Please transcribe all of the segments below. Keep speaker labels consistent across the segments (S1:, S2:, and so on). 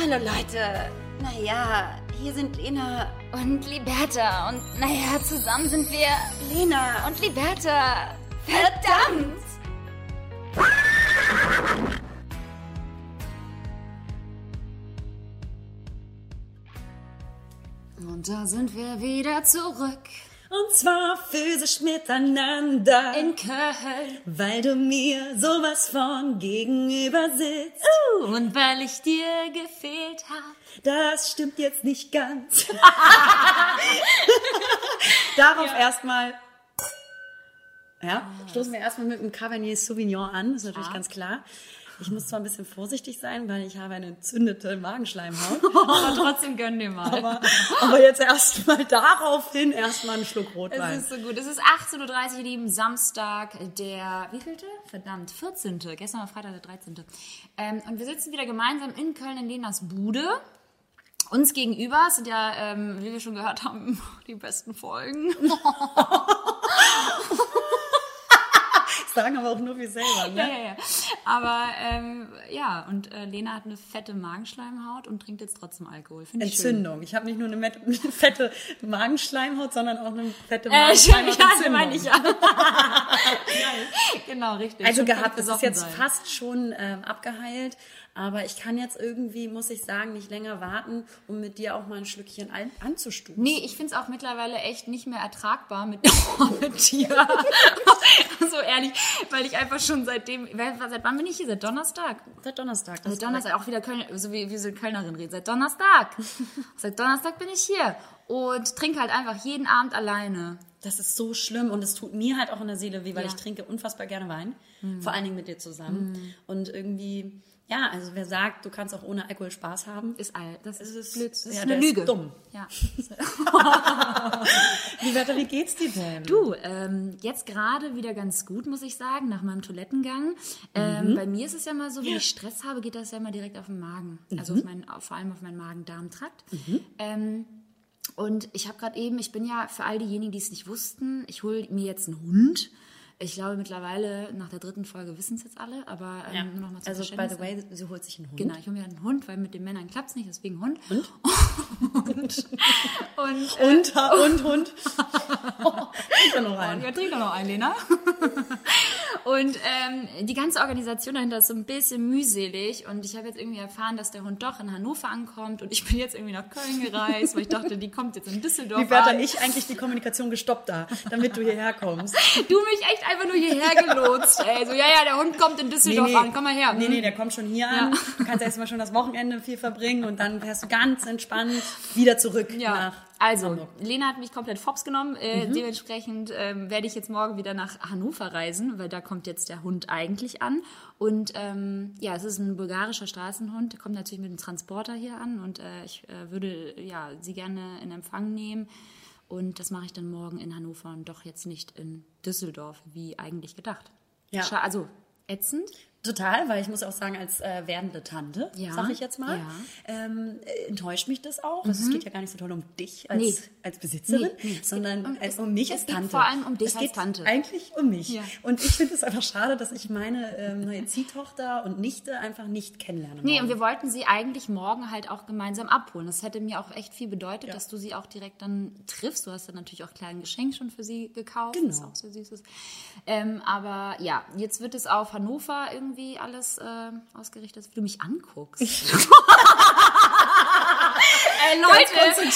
S1: Hallo Leute. Naja, hier sind Lena
S2: Und Liberta. Und naja, zusammen sind wir
S1: Lena
S2: und Liberta. Verdammt! Und da sind wir wieder zurück
S3: Und zwar physisch miteinander.
S2: in Köln.
S3: weil du mir sowas von gegenüber sitzt.
S2: Und weil ich dir gefehlt hab.
S3: Das stimmt jetzt nicht ganz. Darauf erstmal. Ja, stoßen wir erstmal mit dem Cabernet Sauvignon an, das ist natürlich ganz klar. Ich muss zwar ein bisschen vorsichtig sein, weil ich habe eine entzündete Magenschleimhaut.
S2: Aber trotzdem gönn dir mal.
S3: Aber, aber jetzt erstmal daraufhin erstmal einen Schluck
S2: Es
S3: Rotwein.
S2: ist so gut. Es ist 18.30 Uhr, ihr Lieben, Samstag, der, wievielte? Verdammt, 14. Gestern war Freitag der 13. Ähm, und wir sitzen wieder gemeinsam in Köln in Lenas Bude. Uns gegenüber sind ja, ähm, wie wir schon gehört haben, die besten Folgen.
S3: Sagen aber auch nur wir selber, ne?
S2: Ja, ja, ja. Aber ähm, ja, und äh, Lena hat eine fette Magenschleimhaut und trinkt jetzt trotzdem Alkohol. Ich schön.
S3: Entzündung. Ich habe nicht nur eine fette Magenschleimhaut, sondern auch eine fette
S2: Äh,
S3: Magenschleimhaut.
S2: ja, das meine ich ja. genau, richtig.
S3: Also gehabt, das ist jetzt
S2: sein.
S3: fast schon ähm, abgeheilt, aber ich kann jetzt irgendwie, muss ich sagen, nicht länger warten, um mit dir auch mal ein Schlückchen ein anzustoßen.
S2: Nee, ich finde es auch mittlerweile echt nicht mehr ertragbar mit, mit dir. so ehrlich, weil ich einfach schon seitdem, seit wann bin ich hier? Seit Donnerstag?
S3: Seit Donnerstag.
S2: Seit Donnerstag, auch wieder Köln, so wie, wie so eine Kölnerin redet. Seit Donnerstag. Seit Donnerstag bin ich hier und trinke halt einfach jeden Abend alleine.
S3: Das ist so schlimm und es tut mir halt auch in der Seele weh, weil
S2: Ja.
S3: ich trinke unfassbar gerne Wein. Vor allen Dingen mit dir zusammen. Und irgendwie, ja, also wer sagt, du kannst auch ohne Alkohol Spaß haben,
S2: Ist all, das ist,
S3: ist-
S2: blöd. Das ist
S3: ja,
S2: eine
S3: der ist
S2: Lüge.
S3: dumm.
S2: Ja.
S3: Liberta, wie geht's dir denn?
S2: Du, ähm, jetzt gerade wieder ganz gut, muss ich sagen, nach meinem Toilettengang. Ähm, Bei mir ist es ja mal so, wenn ich Stress habe, geht das ja immer direkt auf den Magen. Also auf meinen, vor allem auf meinen Magen-Darm-Trakt. Ähm, und ich habe gerade eben, ich bin ja für all diejenigen, die es nicht wussten, ich hole mir jetzt einen Hund. Ich glaube mittlerweile nach der dritten Folge wissen es jetzt alle, aber ähm,
S3: Ja.
S2: nur noch mal zum
S3: Also, by the way, sie holt sich einen Hund.
S2: Genau, ich hole mir einen Hund, weil mit den Männern klappt es nicht, deswegen Hund.
S3: Und?
S2: Und, und äh,
S3: Und, und Hund. ich noch einen.
S2: Ja, trink doch noch einen, Lena. und ähm, die ganze Organisation dahinter ist so ein bisschen mühselig. Und ich habe jetzt irgendwie erfahren, dass der Hund doch in Hannover ankommt. Und ich bin jetzt irgendwie nach Köln gereist, weil ich dachte, die kommt jetzt in Düsseldorf
S3: Liberta,
S2: an.
S3: ich eigentlich die Kommunikation gestoppt da, damit du hierher kommst.
S2: Du mich echt einfach nur hierher gelotst. Ey. So, ja, ja, der Hund kommt in Düsseldorf an. Komm mal her.
S3: Nee, nee, der kommt schon hier an. Du kannst erstmal schon das Wochenende viel verbringen und dann fährst du ganz entspannt wieder zurück
S2: Ja,
S3: nach
S2: also
S3: Hamburg.
S2: Lena hat mich komplett fops genommen. Äh, Dementsprechend ähm, werde ich jetzt morgen wieder nach Hannover reisen, weil da kommt jetzt der Hund eigentlich an. Und ähm, ja, es ist ein bulgarischer Straßenhund. Der kommt natürlich mit dem Transporter hier an und äh, ich äh, würde ja sie gerne in Empfang nehmen. Und das mache ich dann morgen in Hannover und doch jetzt nicht in Düsseldorf, wie eigentlich gedacht.
S3: Ja.
S2: Also ätzend.
S3: Total, weil ich muss auch sagen, als äh, werdende Tante,
S2: Ja,
S3: sag ich jetzt mal,
S2: ja.
S3: ähm, äh, enttäuscht mich das auch. Also es geht ja gar nicht so toll um dich als,
S2: Nee.
S3: als Besitzerin,
S2: Nee, nee.
S3: Sondern
S2: geht um-
S3: als
S2: es-
S3: um mich
S2: es
S3: als
S2: geht
S3: Tante.
S2: vor allem um dich
S3: es
S2: als
S3: geht
S2: Tante.
S3: eigentlich um mich.
S2: Ja.
S3: Und ich finde es einfach schade, dass ich meine ähm, neue Ziehtochter und Nichte einfach nicht kennenlerne.
S2: Nee,
S3: morgen.
S2: und wir wollten sie eigentlich morgen halt auch gemeinsam abholen. Das hätte mir auch echt viel bedeutet, dass du sie auch direkt dann triffst. Du hast dann natürlich auch ein kleines Geschenk schon für sie gekauft,
S3: Genau.
S2: was auch sehr süß ist. Ähm, aber ja, jetzt wird es auf Hannover irgendwie alles äh, ausgerichtet, wie du mich anguckst. Ey, Leute,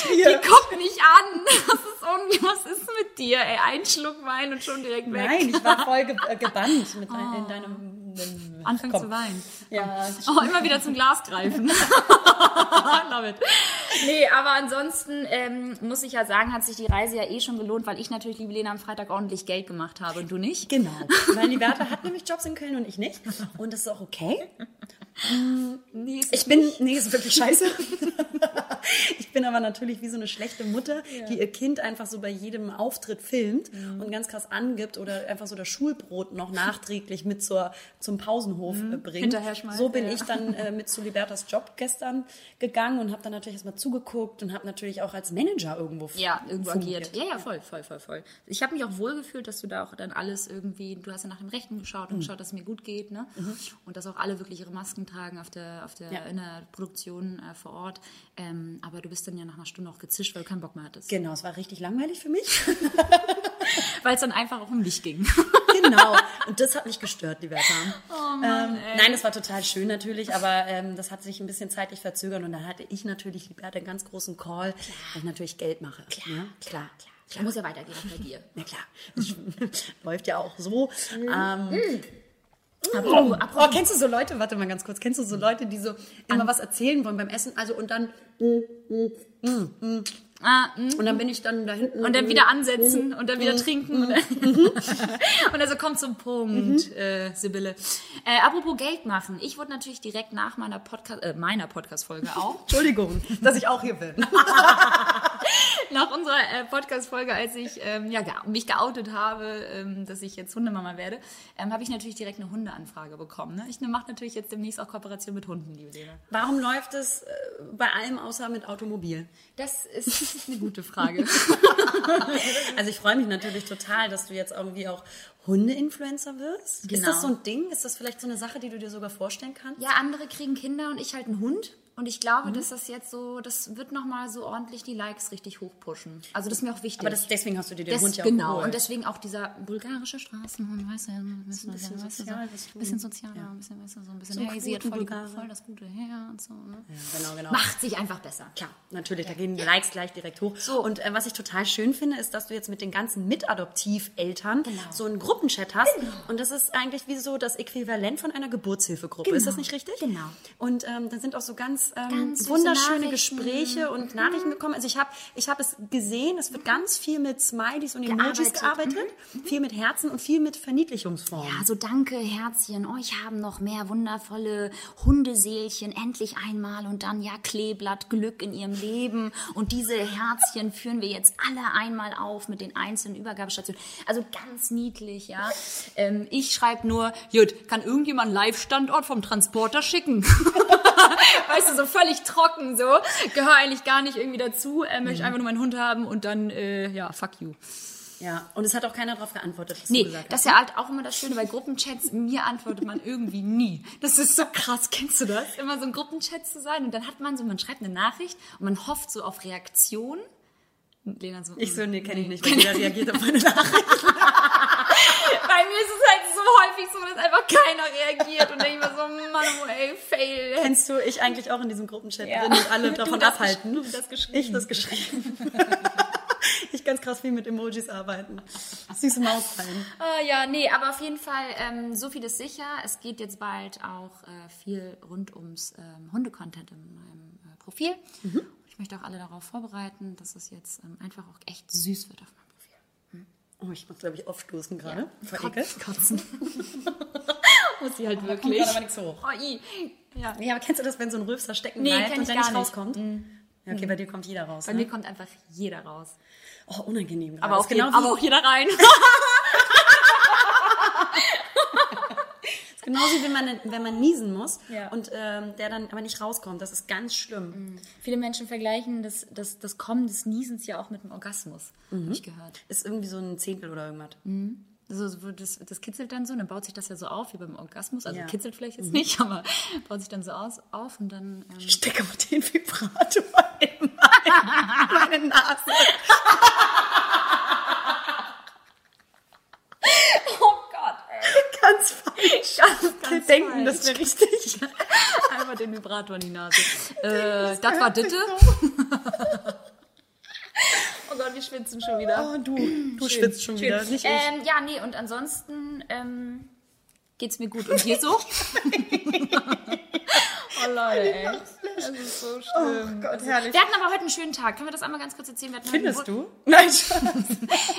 S2: die gucken mich an. Das ist irgendwie, was ist mit dir? Ey, ein Schluck Wein und schon direkt weg.
S3: Nein, ich war voll ge äh, gebannt mit dein, in deinem...
S2: Anfang
S3: komm.
S2: zu weinen.
S3: Ja,
S2: Oh, immer wieder zum Glas greifen. Love it. Nee, aber ansonsten ähm, muss ich ja sagen, hat sich die Reise ja eh schon gelohnt, weil ich natürlich, liebe Lena, am Freitag ordentlich Geld gemacht habe und du nicht.
S3: Genau. Weil die Bertha hat nämlich Jobs in Köln und ich nicht. Und das ist auch okay.
S2: Nee, ist
S3: Ich bin, nee, ist wirklich scheiße. Ich bin aber natürlich wie so eine schlechte Mutter, die ihr Kind einfach so bei jedem Auftritt filmt
S2: Mhm.
S3: und ganz krass angibt oder einfach so das Schulbrot noch nachträglich mit zur, zum Pausenhof äh, bringt.
S2: Mhm. Hinterher schmeißt,
S3: so bin
S2: ja.
S3: ich dann äh, mit zu Libertas Job gestern gegangen und habe dann natürlich erstmal zugeguckt und habe natürlich auch als Manager irgendwo
S2: Ja, irgendwo agiert. Ja, ja, voll, voll, voll, voll. Ich habe mich auch wohl gefühlt, dass du da auch dann alles irgendwie, du hast ja nach dem Rechten geschaut und
S3: Mhm.
S2: geschaut, dass es mir gut geht, ne? Und dass auch alle wirklich ihre Masken tragen auf der, auf der,
S3: Ja.
S2: in der Produktion äh, vor Ort. Ähm, aber du bist dann ja nach einer Stunde auch gezischt, weil du keinen Bock mehr hattest.
S3: Genau, es war richtig langweilig für mich.
S2: Weil es dann einfach auch um dich ging.
S3: genau. Und das hat mich gestört, die Werte.
S2: Oh
S3: ähm, nein, das war total schön natürlich, aber ähm, das hat sich ein bisschen zeitlich verzögert und dann hatte ich natürlich, Liberta, einen ganz großen Call, weil ich natürlich Geld mache. Klar, ja? klar, klar.
S2: Da muss ja weitergehen bei dir.
S3: Na klar, läuft ja auch so.
S2: Mhm.
S3: Ähm, aber, oh, kennst du so Leute, warte mal ganz kurz, kennst du so Leute, die so immer was erzählen wollen beim Essen, also und dann
S2: Ah, mm.
S3: und dann bin ich dann da hinten
S2: Und dann wieder ansetzen und dann wieder trinken. Und dann, also kommt zum Punkt, äh, Sibylle. Äh, apropos Geld machen. Ich wurde natürlich direkt nach meiner Podcast, äh, meiner Podcast-Folge auch,
S3: Entschuldigung, dass ich auch hier bin.
S2: nach unserer äh, Podcast-Folge, als ich ähm, ja, mich geoutet habe, ähm, dass ich jetzt Hundemama werde, ähm, habe ich natürlich direkt eine Hundeanfrage bekommen. Ne? Ich mache natürlich jetzt demnächst auch Kooperation mit Hunden, liebe Lena.
S3: Warum läuft es äh, bei allem außer mit Automobil?
S2: Das ist eine gute Frage.
S3: Also ich freue mich natürlich total, dass du jetzt irgendwie auch Hunde-Influencer wirst. Ist
S2: Genau.
S3: das so ein Ding? Ist das vielleicht so eine Sache, die du dir sogar vorstellen kannst?
S2: Ja, andere kriegen Kinder und ich halt einen Hund. Und ich glaube, dass das jetzt so, das wird nochmal so ordentlich die Likes richtig hochpushen. Also das ist mir auch wichtig.
S3: Aber das, deswegen hast du dir den
S2: Das,
S3: Hund ja auch
S2: genau,
S3: geholt.
S2: und deswegen auch dieser bulgarische Straßenhund, weißt du, ein bisschen,
S3: bisschen
S2: weißt du,
S3: sozial,
S2: so,
S3: was tun.
S2: bisschen sozialer, ein bisschen, weißt du, so ein bisschen,
S3: So
S2: hat voll, die, voll das gute Herz. So, ne?
S3: Ja, genau, genau.
S2: Macht sich einfach besser.
S3: Klar, natürlich, da gehen die Likes gleich direkt hoch. So. Und äh, was ich total schön finde, ist, dass du jetzt mit den ganzen Mitadoptiveltern
S2: Genau.
S3: so einen Gruppenchat hast. Und das ist eigentlich wie so das Äquivalent von einer Geburtshilfegruppe. Ist das nicht richtig?
S2: Genau.
S3: Und ähm, da sind auch so ganz, ähm,
S2: Ganz
S3: wunderschöne.
S2: Mhm.
S3: Gespräche und Nachrichten bekommen. Also ich habe ich hab es gesehen, es wird ganz viel mit Smileys und Emojis
S2: Gearbeitet.
S3: gearbeitet. Viel mit Herzen und viel mit Verniedlichungsformen.
S2: Ja, so danke, Herzchen. Euch haben noch mehr wundervolle Hundeseelchen endlich einmal und dann ja Kleeblatt Glück in ihrem Leben. Und diese Herzchen führen wir jetzt alle einmal auf mit den einzelnen Übergabestationen. Also ganz niedlich, ja. Ähm, ich schreibe nur, Jut, kann irgendjemand einen Live-Standort vom Transporter schicken? weißt du, so völlig trocken, so. Gehöre eigentlich gar nicht irgendwie dazu, äh, möchte einfach nur meinen Hund haben und dann, äh, ja, fuck you.
S3: Ja, und es hat auch keiner darauf geantwortet, was du
S2: Nee,
S3: gesagt
S2: das ist ja halt auch immer das Schöne bei Gruppenchats. Mir antwortet man irgendwie nie. Das ist so krass. Kennst du das? Immer so ein Gruppenchat zu sein und dann hat man so, man schreibt eine Nachricht und man hofft so auf Reaktion. Lena so,
S3: Ich so, nee, kenne ich nicht, weil jeder reagiert auf meine Nachricht.
S2: Bei mir ist es halt so häufig so, dass einfach keiner reagiert und dann ich mir so, Mann, oh, fail.
S3: Kennst du ich eigentlich auch in diesem Gruppenchat
S2: Ja.
S3: drin und alle davon abhalten?
S2: du das geschrieben.
S3: Ich das geschrieben. ich ganz krass viel mit Emojis arbeiten. Süße Mausfallen.
S2: Ah, ja, nee, aber auf jeden Fall, ähm, so viel ist sicher. Es geht jetzt bald auch äh, viel rund ums ähm, Hundecontent in meinem äh, Profil.
S3: Mhm.
S2: Ich möchte auch alle darauf vorbereiten, dass es jetzt ähm, einfach auch echt süß wird auf meinem.
S3: Oh, ich muss, glaube ich, aufstoßen gerade. Vor Ekel.
S2: Kotzen. Muss sie halt
S3: Kommt
S2: wirklich.
S3: gerade aber nichts hoch.
S2: Oh, i. Ja.
S3: Ja, aber kennst du das, wenn so ein Rülpser stecken
S2: Nee,
S3: bleibt und
S2: gar
S3: nicht rauskommt? Ja, okay, bei dir kommt jeder raus.
S2: Bei
S3: ne?
S2: mir kommt einfach jeder raus.
S3: Oh, unangenehm.
S2: Aber auch,
S3: ist
S2: je-
S3: genau
S2: aber auch jeder rein.
S3: genauso wie wenn man, wenn man niesen muss
S2: Ja.
S3: und ähm, der dann aber nicht rauskommt. Das ist ganz schlimm.
S2: Viele Menschen vergleichen das, das, das Kommen des Niesens ja auch mit dem Orgasmus.
S3: Mhm.
S2: Habe ich gehört.
S3: Ist irgendwie so ein Zehntel oder irgendwas.
S2: Also so, das, das kitzelt dann so, dann baut sich das ja so auf wie beim Orgasmus. Also
S3: Ja. Mhm.
S2: kitzelt vielleicht jetzt nicht, aber baut sich dann so aus, auf und dann. Ähm,
S3: Ich stecke mal den Vibrator in meine, meine Nase.
S2: oh Gott, ey.
S3: Ganz falsch.
S2: Ganz,
S3: Wir
S2: ganz
S3: denken, das wäre richtig.
S2: Einfach den Vibrator in die Nase. Äh, das war Ditte. oh Gott, wir schwitzen schon wieder.
S3: Oh, du, du schwitzt schon wieder. Nicht ich.
S2: Ähm, ja, nee, und ansonsten ähm, geht's mir gut. Und hier so? oh Leute, ey. Das ist so schlimm.
S3: Oh Gott, herrlich.
S2: Wir hatten aber heute einen schönen Tag. Können wir das einmal ganz kurz erzählen?
S3: Findest du? Nein.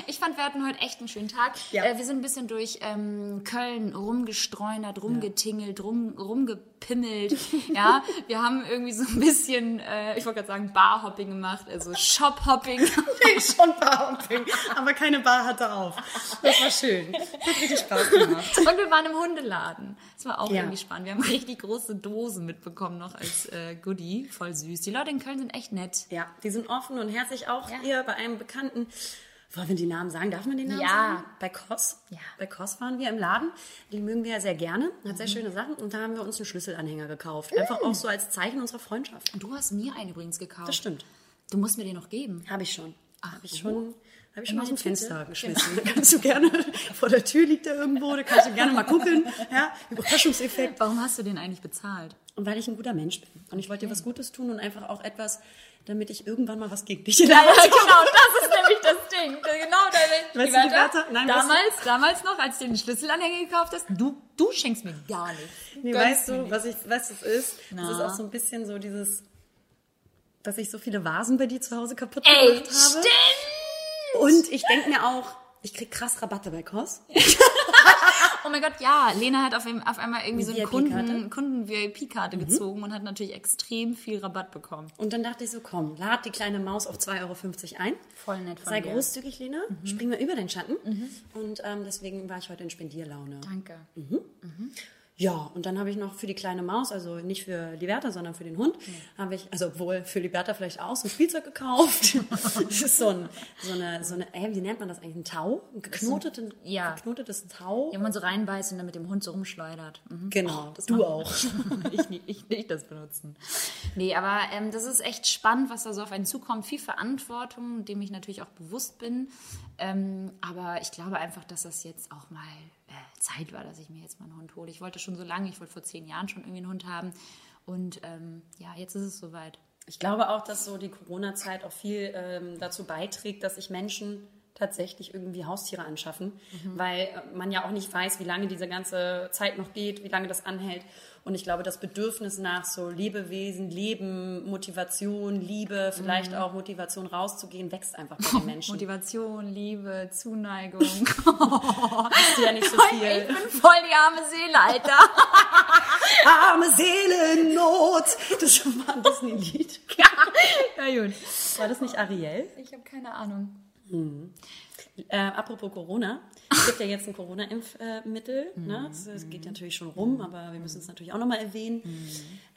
S2: Ich fand, wir hatten heute echt einen schönen Tag.
S3: Ja.
S2: Äh, wir sind ein bisschen durch ähm, Köln rumgestreunert, rumgetingelt, rum, rumge gepimmelt. Ja, wir haben irgendwie so ein bisschen, äh, ich wollte gerade sagen, Barhopping gemacht, also Shophopping.
S3: Nee, schon Barhopping, aber keine Bar hatte auf. Das war schön. Hat richtig Spaß gemacht.
S2: Und wir waren im Hundeladen. Das war auch
S3: Ja.
S2: irgendwie spannend. Wir haben richtig große Dosen mitbekommen noch als äh, Goodie. Voll süß. Die Leute in Köln sind echt nett.
S3: Ja, die sind offen und herzlich auch
S2: Ja.
S3: hier bei einem Bekannten. Wollen wir die Namen sagen? Darf man den Namen
S2: Ja.
S3: sagen? Bei Koss.
S2: Ja.
S3: Bei Koss waren wir im Laden. Die mögen wir ja sehr gerne. Hat
S2: Mhm.
S3: sehr schöne Sachen. Und da haben wir uns einen Schlüsselanhänger gekauft. Einfach auch so als Zeichen unserer Freundschaft.
S2: Und du hast mir einen übrigens gekauft.
S3: Das stimmt.
S2: Du musst mir den noch geben.
S3: Habe ich schon.
S2: Ach,
S3: Habe ich schon. Habe ich schon aus dem? Fenster geschmissen. Da kannst du gerne, vor der Tür liegt er irgendwo, da kannst du gerne mal gucken. Ja, Überraschungseffekt.
S2: Warum hast du den eigentlich bezahlt?
S3: Und weil ich ein guter Mensch bin. Und ich wollte dir was Gutes tun und einfach auch etwas, damit ich irgendwann mal was gegen dich in der Hand habe.
S2: genau, das ist nämlich das Ding. Genau, da
S3: Weißt die Wörter? Nein, du-
S2: damals, damals noch, als du den Schlüsselanhänger gekauft hast, du, du schenkst mir gar nichts.
S3: Nee,
S2: Gönnst
S3: weißt du, was ich, was es ist?
S2: Na?
S3: Es ist auch so ein bisschen so dieses, dass ich so viele Vasen bei dir zu Hause kaputt
S2: Ey,
S3: gemacht habe.
S2: stimmt!
S3: Und ich denke mir auch, ich krieg krass Rabatte bei Koss.
S2: Oh mein Gott, ja. Lena hat auf, auf einmal irgendwie so eine
S3: VIP-Karte?
S2: Kunden- Kunden-VIP-Karte gezogen und hat natürlich extrem viel Rabatt bekommen.
S3: Und dann dachte ich so, komm, lad die kleine Maus auf 2,50 Euro ein.
S2: Voll nett von
S3: Sei
S2: dir.
S3: großzügig, Lena. Spring mal über den Schatten. Und ähm, deswegen war ich heute in Spendierlaune.
S2: Danke.
S3: Ja, und dann habe ich noch für die kleine Maus, also nicht für Liberta, sondern für den Hund, habe ich, also wohl für Liberta vielleicht auch, so ein Spielzeug gekauft. das ist so, ein, so eine, so eine, äh, wie nennt man das eigentlich? Ein Tau? Ein geknoteten,
S2: ja.
S3: geknotetes Tau?
S2: Ja, wo man so reinbeißt und dann mit dem Hund so rumschleudert. Mhm.
S3: Genau, du auch.
S2: ich, nie- ich nicht das benutzen. Nee, aber ähm, das ist echt spannend, was da so auf einen zukommt. Viel Verantwortung, dem ich natürlich auch bewusst bin. Ähm, aber ich glaube einfach, dass das jetzt auch mal Zeit war, dass ich mir jetzt mal einen Hund hole. Ich wollte schon so lange, ich wollte vor zehn Jahren schon irgendwie einen Hund haben. Und ähm, ja, jetzt ist es soweit.
S3: Ich glaube auch, dass so die Corona-Zeit auch viel ähm, dazu beiträgt, dass sich Menschen tatsächlich irgendwie Haustiere anschaffen, weil äh, man ja auch nicht weiß, wie lange diese ganze Zeit noch geht, wie lange das anhält. Und ich glaube, das Bedürfnis nach so Lebewesen, Leben, Motivation, Liebe, vielleicht auch Motivation rauszugehen, wächst einfach bei den Menschen.
S2: Motivation, Liebe, Zuneigung.
S3: Hast du ja nicht so
S2: ich
S3: viel.
S2: bin voll die arme Seele, Alter.
S3: Arme Seelennot! Das war ein Disney-Lied.
S2: ja, gut.
S3: War das nicht Ariel?
S2: Ich habe keine Ahnung.
S3: Äh, apropos Corona, es gibt ja jetzt ein Corona-Impfmittel. ne? Es, es geht natürlich schon rum, aber wir müssen es natürlich auch nochmal erwähnen.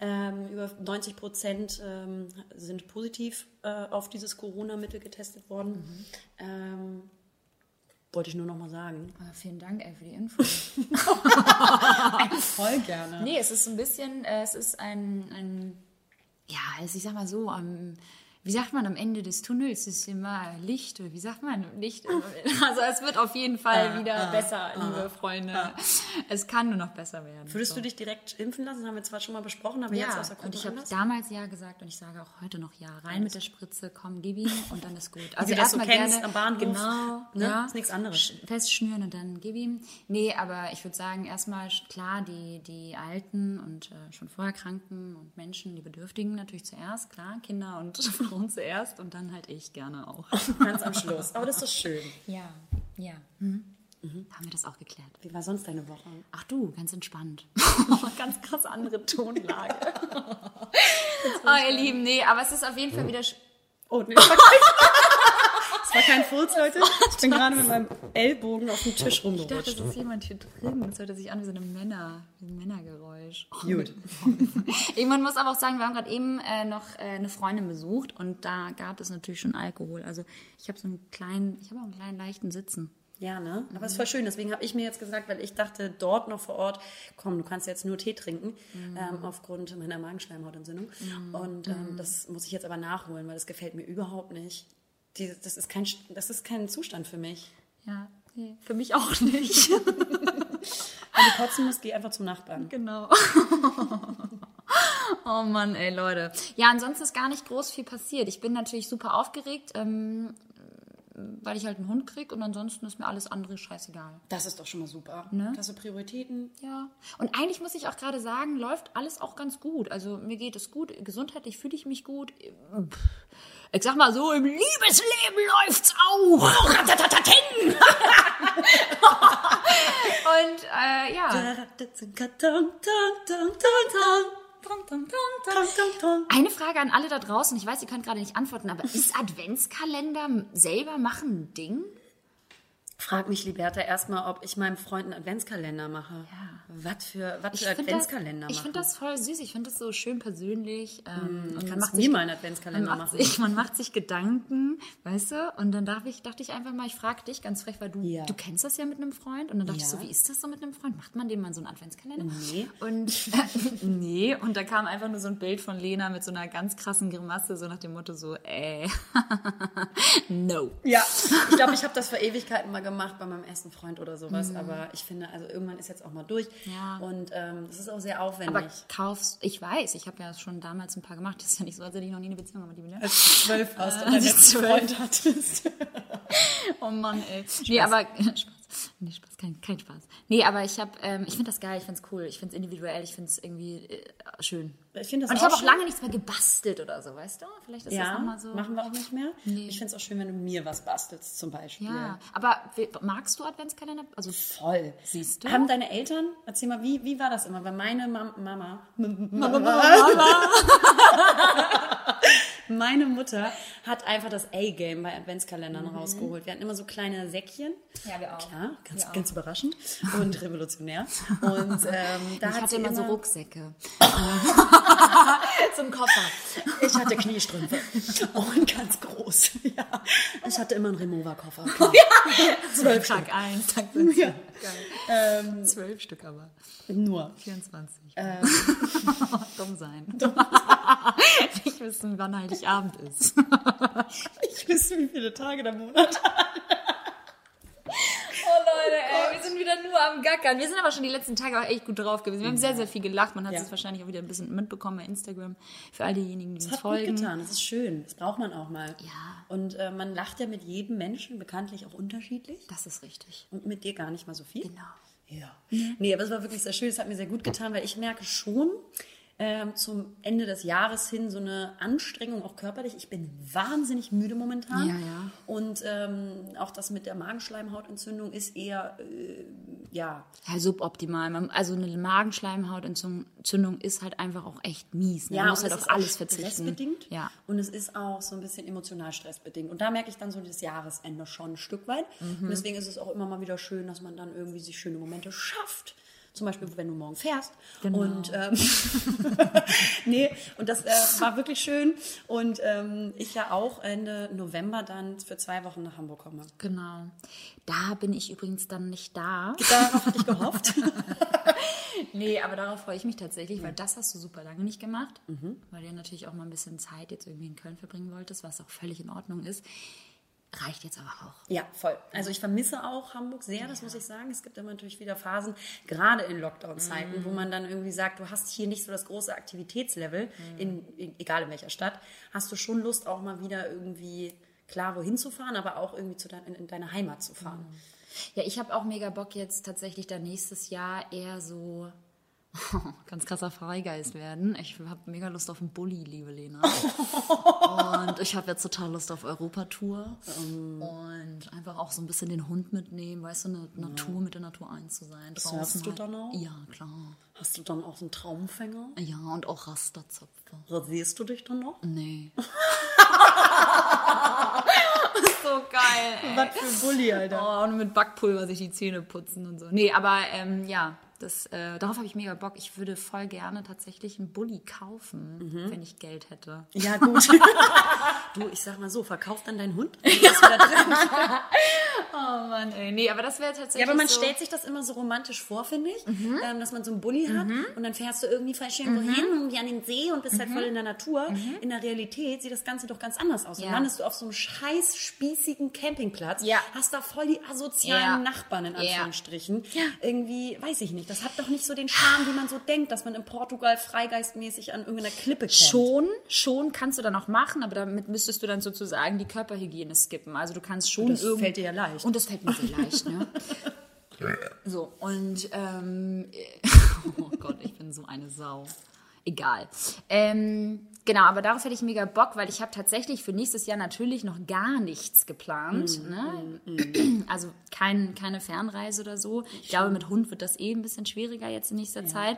S3: Ähm, über 90 Prozent ähm, sind positiv äh, auf dieses Corona-Mittel getestet worden. Ähm, wollte ich nur nochmal sagen.
S2: Ah, vielen Dank ey, für die Info.
S3: Voll gerne.
S2: Nee, es ist ein bisschen, äh, es ist ein, ein ja, also ich sag mal so, am, wie sagt man, am Ende des Tunnels ist immer Licht, oder wie sagt man, Licht. Also es wird auf jeden Fall wieder besser, liebe Freunde. Es kann nur noch besser werden.
S3: Würdest
S2: so.
S3: du dich direkt impfen lassen? Das haben wir zwar schon mal besprochen, aber jetzt
S2: ja,
S3: aus der
S2: und ich habe damals ja gesagt und ich sage auch heute noch ja. Rein mit der Spritze, komm, gib ihm und dann ist gut. Also
S3: so
S2: erstmal
S3: kennst
S2: gerne,
S3: am Bahnhof,
S2: Genau,
S3: ne?
S2: ja.
S3: Ist nichts anderes.
S2: Sch- Festschnüren und dann gib ihm. Nee, aber ich würde sagen, erstmal klar, die, die Alten und äh, schon vorher Kranken und Menschen, die Bedürftigen natürlich zuerst, klar, Kinder und Frauen zuerst und dann halt ich gerne auch.
S3: Ganz am Schluss. Aber das ist doch schön.
S2: Ja, ja. Mhm. Haben wir das auch geklärt.
S3: Wie war sonst deine Woche?
S2: Ach du, ganz entspannt. ganz krass andere Tonlage. oh, ihr Lieben, nee, aber es ist auf jeden Fall wieder. sch-
S3: Oh, nee, das war kein, war Furz, Leute. Ich bin gerade mit meinem Ellbogen auf dem Tisch
S2: Ich dachte, das
S3: rumgerutscht.
S2: ist jemand hier drin. Das hört sich an wie so eine Männer, wie ein Männergeräusch. Oh,
S3: Gut.
S2: Irgendwann muss aber auch sagen, wir haben gerade eben äh, noch äh, eine Freundin besucht und da gab es natürlich schon Alkohol. Also ich habe so einen kleinen, ich habe auch einen kleinen leichten Sitzen.
S3: Ja, ne? Aber es ist voll schön. Deswegen habe ich mir jetzt gesagt, weil ich dachte, dort noch vor Ort, komm, du kannst jetzt nur Tee trinken, ähm, aufgrund meiner Magenschleimhautentzündung. Und ähm, das muss ich jetzt aber nachholen, weil das gefällt mir überhaupt nicht. Die, das, ist kein, das ist kein Zustand für mich.
S2: Ja, nee, für mich auch nicht.
S3: Wenn du kotzen musst, geh einfach zum Nachbarn.
S2: Genau. oh Mann, ey, Leute. Ja, ansonsten ist gar nicht groß viel passiert. Ich bin natürlich super aufgeregt. Ähm, weil ich halt einen Hund krieg und ansonsten ist mir alles andere scheißegal.
S3: Das ist doch schon mal super.
S2: Ne?
S3: Das sind Prioritäten.
S2: Ja. Und eigentlich muss ich auch gerade sagen, läuft alles auch ganz gut. Also mir geht es gut, gesundheitlich fühle ich mich gut. Ich sag mal so, im Liebesleben läuft's auch. Und äh, ja. Eine Frage an alle da draußen. Ich weiß, ihr könnt gerade nicht antworten, aber ist Adventskalender selber machen ein Ding?
S3: Frag mich, Liberta, erstmal, ob ich meinem Freund einen Adventskalender mache.
S2: Ja.
S3: Was für, was
S2: Ich
S3: für Adventskalender
S2: das, Ich finde das voll süß. Ich finde das so schön persönlich. Ähm, und
S3: kannst nie mal einen Adventskalender
S2: man macht
S3: machen.
S2: Sich, man macht sich Gedanken, weißt du? Und dann darf ich, dachte ich einfach mal, ich frage dich ganz frech, weil du,
S3: Ja.
S2: du kennst das ja mit einem Freund. Und dann dachte ich
S3: Ja.
S2: so, wie ist das so mit einem Freund? Macht man dem mal so einen Adventskalender?
S3: Nee.
S2: Und nee, und da kam einfach nur so ein Bild von Lena mit so einer ganz krassen Grimasse, so nach dem Motto so, äh, no.
S3: Ja, ich glaube, ich habe das vor Ewigkeiten mal gemacht bei meinem ersten Freund oder sowas. Aber ich finde, also irgendwann ist jetzt auch mal durch.
S2: Ja.
S3: Und ähm, das ist auch sehr aufwendig.
S2: Aber kaufst, ich weiß, ich habe ja schon damals ein paar gemacht. Das ist ja nicht so, als hätte ich noch nie eine Beziehung gemacht. Die
S3: als du zwölf warst und
S2: Als
S3: deinen. Freund hattest.
S2: Oh Mann, ey. Nee, aber Spaß. Nee, Spaß, kein, kein Spaß. Nee, aber ich habe, ähm, ich finde das geil, ich finde es cool, ich finde es individuell, ich finde es irgendwie äh, schön.
S3: Ich finde das
S2: Und ich habe auch lange nichts mehr gebastelt oder so, weißt du? Vielleicht ist das
S3: Ja,
S2: nochmal so.
S3: machen wir auch nicht mehr.
S2: Nee.
S3: Ich finde es auch schön, wenn du mir was bastelst, zum Beispiel.
S2: Ja, aber magst du Adventskalender? Also
S3: Voll.
S2: Siehst du?
S3: Haben deine Eltern, erzähl mal, wie, wie war das immer? Weil meine Mam Mama, meine Mutter hat einfach das A-Game bei Adventskalendern rausgeholt. Wir hatten immer so kleine Säckchen.
S2: Ja, wir auch.
S3: Klar, ganz, ganz überraschend und revolutionär. Und ähm, da
S2: ich
S3: hat
S2: hatte immer so Rucksäcke. Zum Koffer.
S3: Ich hatte Kniestrümpfe. und ganz groß. Ja. Ich hatte immer einen Remover-Koffer.
S2: Zwölf Tag eins, Tag fünf.
S3: Ja.
S2: Geil. Zwölf Stück aber.
S3: Nur.
S2: 24.
S3: Ähm.
S2: Dumm sein. Nicht wissen, wann Heiligabend ist.
S3: Ich wüsste, wie viele Tage der Monat hat.
S2: Oh Leute, ey, wir sind wieder nur am Gackern. Wir sind aber schon die letzten Tage auch echt gut drauf gewesen. Wir haben sehr, sehr viel gelacht. Man hat
S3: Ja.
S2: es wahrscheinlich auch wieder ein bisschen mitbekommen bei Instagram. Für all diejenigen, die
S3: Das
S2: uns
S3: hat
S2: folgen.
S3: gut getan. Das ist schön. Das braucht man auch mal.
S2: Ja.
S3: Und äh, man lacht ja mit jedem Menschen bekanntlich auch unterschiedlich.
S2: Das ist richtig.
S3: Und mit dir gar nicht mal so viel.
S2: Genau.
S3: Ja. Nee, aber es war wirklich sehr schön. Es hat mir sehr gut getan, weil ich merke schon ähm, zum Ende des Jahres hin so eine Anstrengung, auch körperlich. Ich bin wahnsinnig müde momentan.
S2: Ja, ja.
S3: Und ähm, auch das mit der Magenschleimhautentzündung ist eher, äh, ja,
S2: Ja, suboptimal. Also eine Magenschleimhautentzündung ist halt einfach auch echt mies. Ne?
S3: Ja,
S2: Man muss
S3: und
S2: halt auf alles verzichten.
S3: stressbedingt.
S2: Ja.
S3: Und es ist auch so ein bisschen emotional stressbedingt. Und da merke ich dann so das Jahresende schon ein Stück weit.
S2: Mhm.
S3: Und deswegen ist es auch immer mal wieder schön, dass man dann irgendwie sich schöne Momente schafft. Zum Beispiel, wenn du morgen fährst.
S2: Genau.
S3: Und ähm, nee, und das äh, war wirklich schön. Und ähm, ich ja auch Ende November dann für zwei Wochen nach Hamburg komme.
S2: Genau. Da bin ich übrigens dann nicht da.
S3: Darauf hatte ich gehofft.
S2: Nee, aber darauf freue ich mich tatsächlich, weil das hast du super lange nicht gemacht.
S3: Mhm.
S2: Weil du ja natürlich auch mal ein bisschen Zeit jetzt irgendwie in Köln verbringen wolltest, was auch völlig in Ordnung ist. Reicht jetzt aber auch.
S3: Ja, voll. Also ich vermisse auch Hamburg sehr, das muss ich sagen. Es gibt immer natürlich wieder Phasen, gerade in Lockdown-Zeiten, wo man dann irgendwie sagt, du hast hier nicht so das große Aktivitätslevel, in, in, egal in welcher Stadt, hast du schon Lust auch mal wieder irgendwie, klar, wohin zu fahren, aber auch irgendwie zu dein, in, in deine Heimat zu fahren.
S2: Ja, ich habe auch mega Bock jetzt tatsächlich dann nächstes Jahr eher so ganz krasser Freigeist werden. Ich habe mega Lust auf einen Bulli, liebe Lena. Und ich habe jetzt total Lust auf Europatour und einfach auch so ein bisschen den Hund mitnehmen, weißt du, eine Natur mit der Natur eins zu sein.
S3: Surfst du dann auch?
S2: Ja, klar.
S3: Hast du dann auch einen Traumfänger?
S2: Ja, und auch Rasterzöpfe.
S3: Rasierst du dich dann noch?
S2: Nee. so geil, ey.
S3: Was für Bulli, Alter.
S2: Oh, und mit Backpulver sich die Zähne putzen und so. Nee, aber ähm, ja, das, äh, darauf habe ich mega Bock. Ich würde voll gerne tatsächlich einen Bulli kaufen, wenn ich Geld hätte.
S3: Ja, gut. du, ich sag mal so, verkauf dann deinen Hund.
S2: Oh Mann, ey. Nee, aber das wäre tatsächlich
S3: Ja, aber man
S2: so,
S3: stellt sich das immer so romantisch vor, finde ich, ähm, dass man so einen Bulli hat und dann fährst du irgendwie voll schön wohin, irgendwie an den See und bist halt voll in der Natur. In der Realität sieht das Ganze doch ganz anders aus.
S2: Ja.
S3: Und landest du auf so einem scheiß spießigen Campingplatz,
S2: Ja.
S3: hast da voll die asozialen
S2: Ja.
S3: Nachbarn in
S2: Ja.
S3: Anführungsstrichen. Irgendwie, weiß ich nicht, Das hat doch nicht so den Charme, wie man so denkt, dass man in Portugal freigeistmäßig an irgendeiner Klippe kennt.
S2: Schon, schon kannst du dann auch machen, aber damit müsstest du dann sozusagen die Körperhygiene skippen. Also du kannst schon
S3: Das
S2: irgend-
S3: fällt dir ja leicht.
S2: Und das fällt mir sehr leicht, ne? So, und ähm, oh Gott, ich bin so eine Sau. Egal. Ähm, genau, aber darauf hätte ich mega Bock, weil ich habe tatsächlich für nächstes Jahr natürlich noch gar nichts geplant. ne? Also kein, keine Fernreise oder so. Ich glaube, mit Hund wird das eh ein bisschen schwieriger jetzt in nächster Zeit.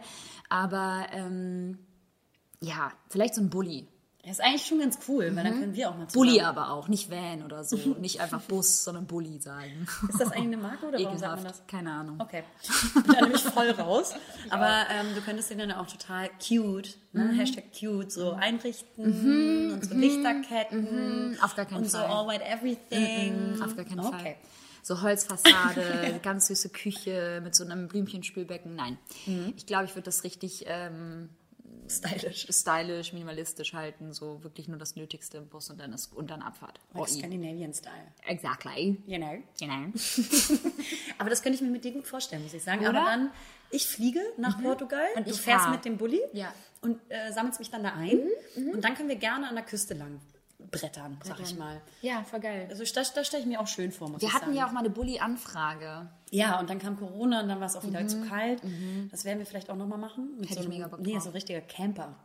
S2: Aber ähm, ja, vielleicht so ein Bulli.
S3: Das ist eigentlich schon ganz cool, weil dann können wir auch mal zusammen.
S2: Bulli aber auch, nicht Van oder so. Nicht einfach Bus, sondern Bulli sagen.
S3: Ist das eigentlich eine Marke oder warum sagt man das?
S2: Ekelhaft, keine Ahnung.
S3: Okay, ich bin da nämlich voll raus. Aber ähm, du könntest den dann auch total cute, ne? Hashtag cute, so einrichten und so Lichterketten.
S2: Auf gar keinen
S3: und so
S2: Fall.
S3: all white everything.
S2: Auf gar keinen
S3: okay.
S2: Fall. So Holzfassade, ganz süße Küche mit so einem Blümchenspülbecken. Nein. Ich glaube, ich würde das richtig ähm,
S3: Stylisch.
S2: stylisch, minimalistisch halten. So wirklich nur das Nötigste im Bus und dann, ist, und dann Abfahrt.
S3: Like
S2: Oi.
S3: Scandinavian Style.
S2: Exactly.
S3: You know.
S2: Genau.
S3: Aber das könnte ich mir mit dir gut vorstellen, muss ich sagen.
S2: Oder? Mhm.
S3: Aber dann, ich fliege nach Portugal
S2: Und
S3: du
S2: ich
S3: fährst
S2: fahr.
S3: mit dem Bulli
S2: Ja.
S3: und äh, sammelst mich dann da ein.
S2: Mhm,
S3: Und dann können wir gerne an der Küste lang brettern, sag ich mal.
S2: Ja, voll geil.
S3: Also das, das stelle ich mir auch schön vor, muss
S2: Wir
S3: ich
S2: hatten
S3: sagen.
S2: ja auch mal eine Bulli-Anfrage.
S3: Ja, und dann kam Corona und dann war es auch wieder zu kalt. Das werden wir vielleicht auch nochmal machen. Mit
S2: Mhm. Hätte ich
S3: so einem,
S2: mega Bock
S3: Nee, so ein richtiger Camper.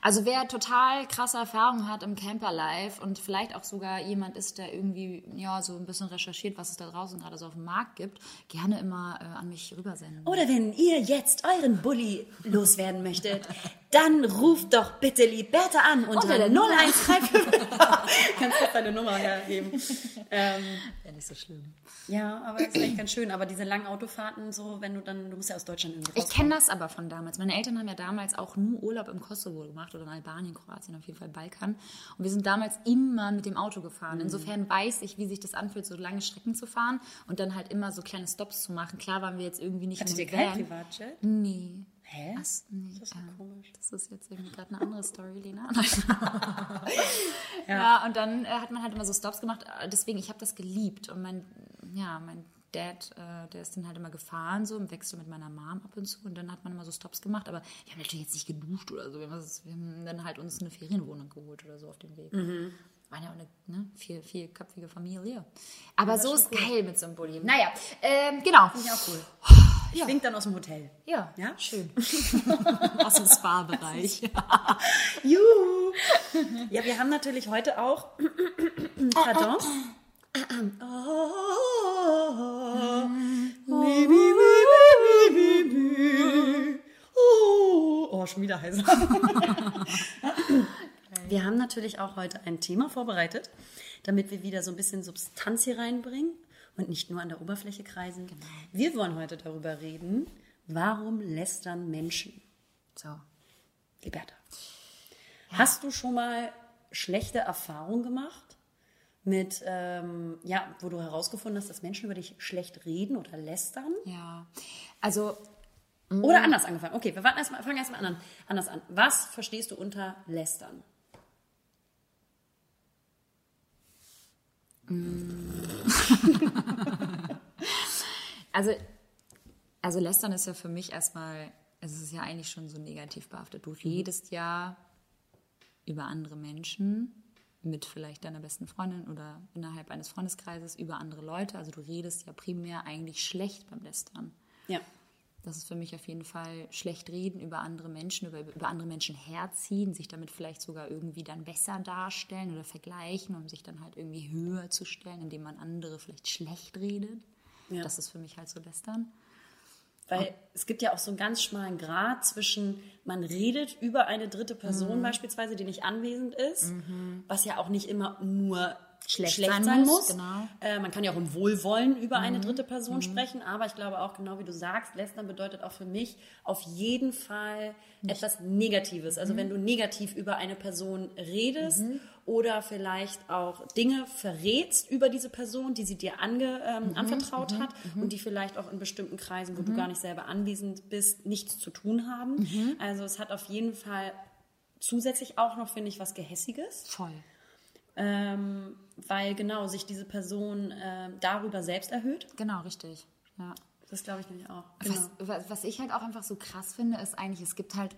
S2: Also wer total krasse Erfahrungen hat im Camperlife und vielleicht auch sogar jemand ist, der irgendwie ja so ein bisschen recherchiert, was es da draußen gerade so auf dem Markt gibt, gerne immer äh, an mich rübersenden.
S3: Oder wenn ihr jetzt euren Bulli loswerden möchtet, dann ruft doch bitte Liberta an unter
S2: Unter der
S3: 0135. Kannst du deine Nummer hergeben. Ähm,
S2: Wäre nicht so schlimm.
S3: ja, aber das ist echt ganz schön. Aber diese langen Autofahrten, so, wenn du dann, du musst ja aus Deutschland irgendwie
S2: Ich kenne das aber von damals. Meine Eltern haben ja damals auch nur Urlaub im Kosovo gemacht oder in Albanien, Kroatien, auf jeden Fall Balkan. Und wir sind damals immer mit dem Auto gefahren. Insofern weiß ich, wie sich das anfühlt, so lange Strecken zu fahren und dann halt immer so kleine Stops zu machen. Klar waren wir jetzt irgendwie nicht
S3: Hattet ihr kein. Privatjet?
S2: Nee.
S3: Hä?
S2: Was? Nee,
S3: Das ist so
S2: äh,
S3: komisch.
S2: Das ist jetzt irgendwie gerade eine andere Story, Lena. ja. und dann äh, hat man halt immer so Stops gemacht. Äh, Deswegen, ich habe das geliebt. Und mein, ja, mein Dad, äh, der ist dann halt immer gefahren, so im Wechsel mit meiner Mom ab und zu. Und dann hat man immer so Stops gemacht. Aber wir haben natürlich jetzt nicht geduscht oder so. Wir haben, das, wir haben dann halt uns eine Ferienwohnung geholt oder so auf dem Weg. War ja auch eine ne, vier, vierköpfige Familie. Aber so ist geil mit so einem Bulli. Naja, ähm, genau.
S3: Finde ich auch cool. Ich wink dann aus dem Hotel.
S2: Ja,
S3: Ja?
S2: schön. Aus dem Spa-Bereich.
S3: Juhu! Ja, wir haben natürlich heute auch. Pardon. Oh, schon wieder heiser. Wir haben natürlich auch heute ein Thema vorbereitet, damit wir wieder so ein bisschen Substanz hier reinbringen und nicht nur an der Oberfläche kreisen. Wir wollen heute darüber reden, warum lästern Menschen?
S2: So.
S3: Liberta. Hast du schon mal schlechte Erfahrungen gemacht mit, ähm, ja, wo du herausgefunden hast, dass Menschen über dich schlecht reden oder lästern?
S2: Ja. Also,
S3: Oder anders angefangen. Okay, wir warten erst mal, fangen erstmal an, anders an. Was verstehst du unter lästern?
S2: Also, also lästern ist ja für mich erstmal, es ist ja eigentlich schon so negativ behaftet. Du redest ja über andere Menschen mit vielleicht deiner besten Freundin oder innerhalb eines Freundeskreises über andere Leute. Also du redest ja primär eigentlich schlecht beim Lästern.
S3: Ja.
S2: Das ist für mich auf jeden Fall schlecht reden über andere Menschen, über, über andere Menschen herziehen, sich damit vielleicht sogar irgendwie dann besser darstellen oder vergleichen, um sich dann halt irgendwie höher zu stellen, indem man andere vielleicht schlecht redet.
S3: Ja.
S2: Das ist für mich halt so lästern.
S3: Weil es gibt ja auch so einen ganz schmalen Grad zwischen, man redet über eine dritte Person
S2: Mhm.
S3: beispielsweise, die nicht anwesend ist, was ja auch nicht immer nur
S2: Schlecht
S3: schlecht,
S2: sein
S3: sein,
S2: muss, genau. Mhm.
S3: Äh, man kann ja auch im Wohlwollen über eine dritte Person sprechen, aber ich glaube auch, genau wie du sagst, lästern bedeutet auch für mich auf jeden Fall etwas Negatives.
S2: Mhm.
S3: Also wenn du negativ über eine Person redest oder vielleicht auch Dinge verrätst über diese Person, die sie dir ange,
S2: Mhm.
S3: ähm, anvertraut hat und die vielleicht auch in bestimmten Kreisen, wo du gar nicht selber anwesend bist, nichts zu tun haben.
S2: Mhm.
S3: Also es hat auf jeden Fall zusätzlich auch noch, finde ich, was Gehässiges.
S2: Voll.
S3: Ähm, weil genau sich diese Person ähm, darüber selbst erhöht.
S2: Genau, richtig. Ja.
S3: Das glaube ich nämlich auch.
S2: Was, was, was ich halt auch einfach so krass finde, ist eigentlich, es gibt halt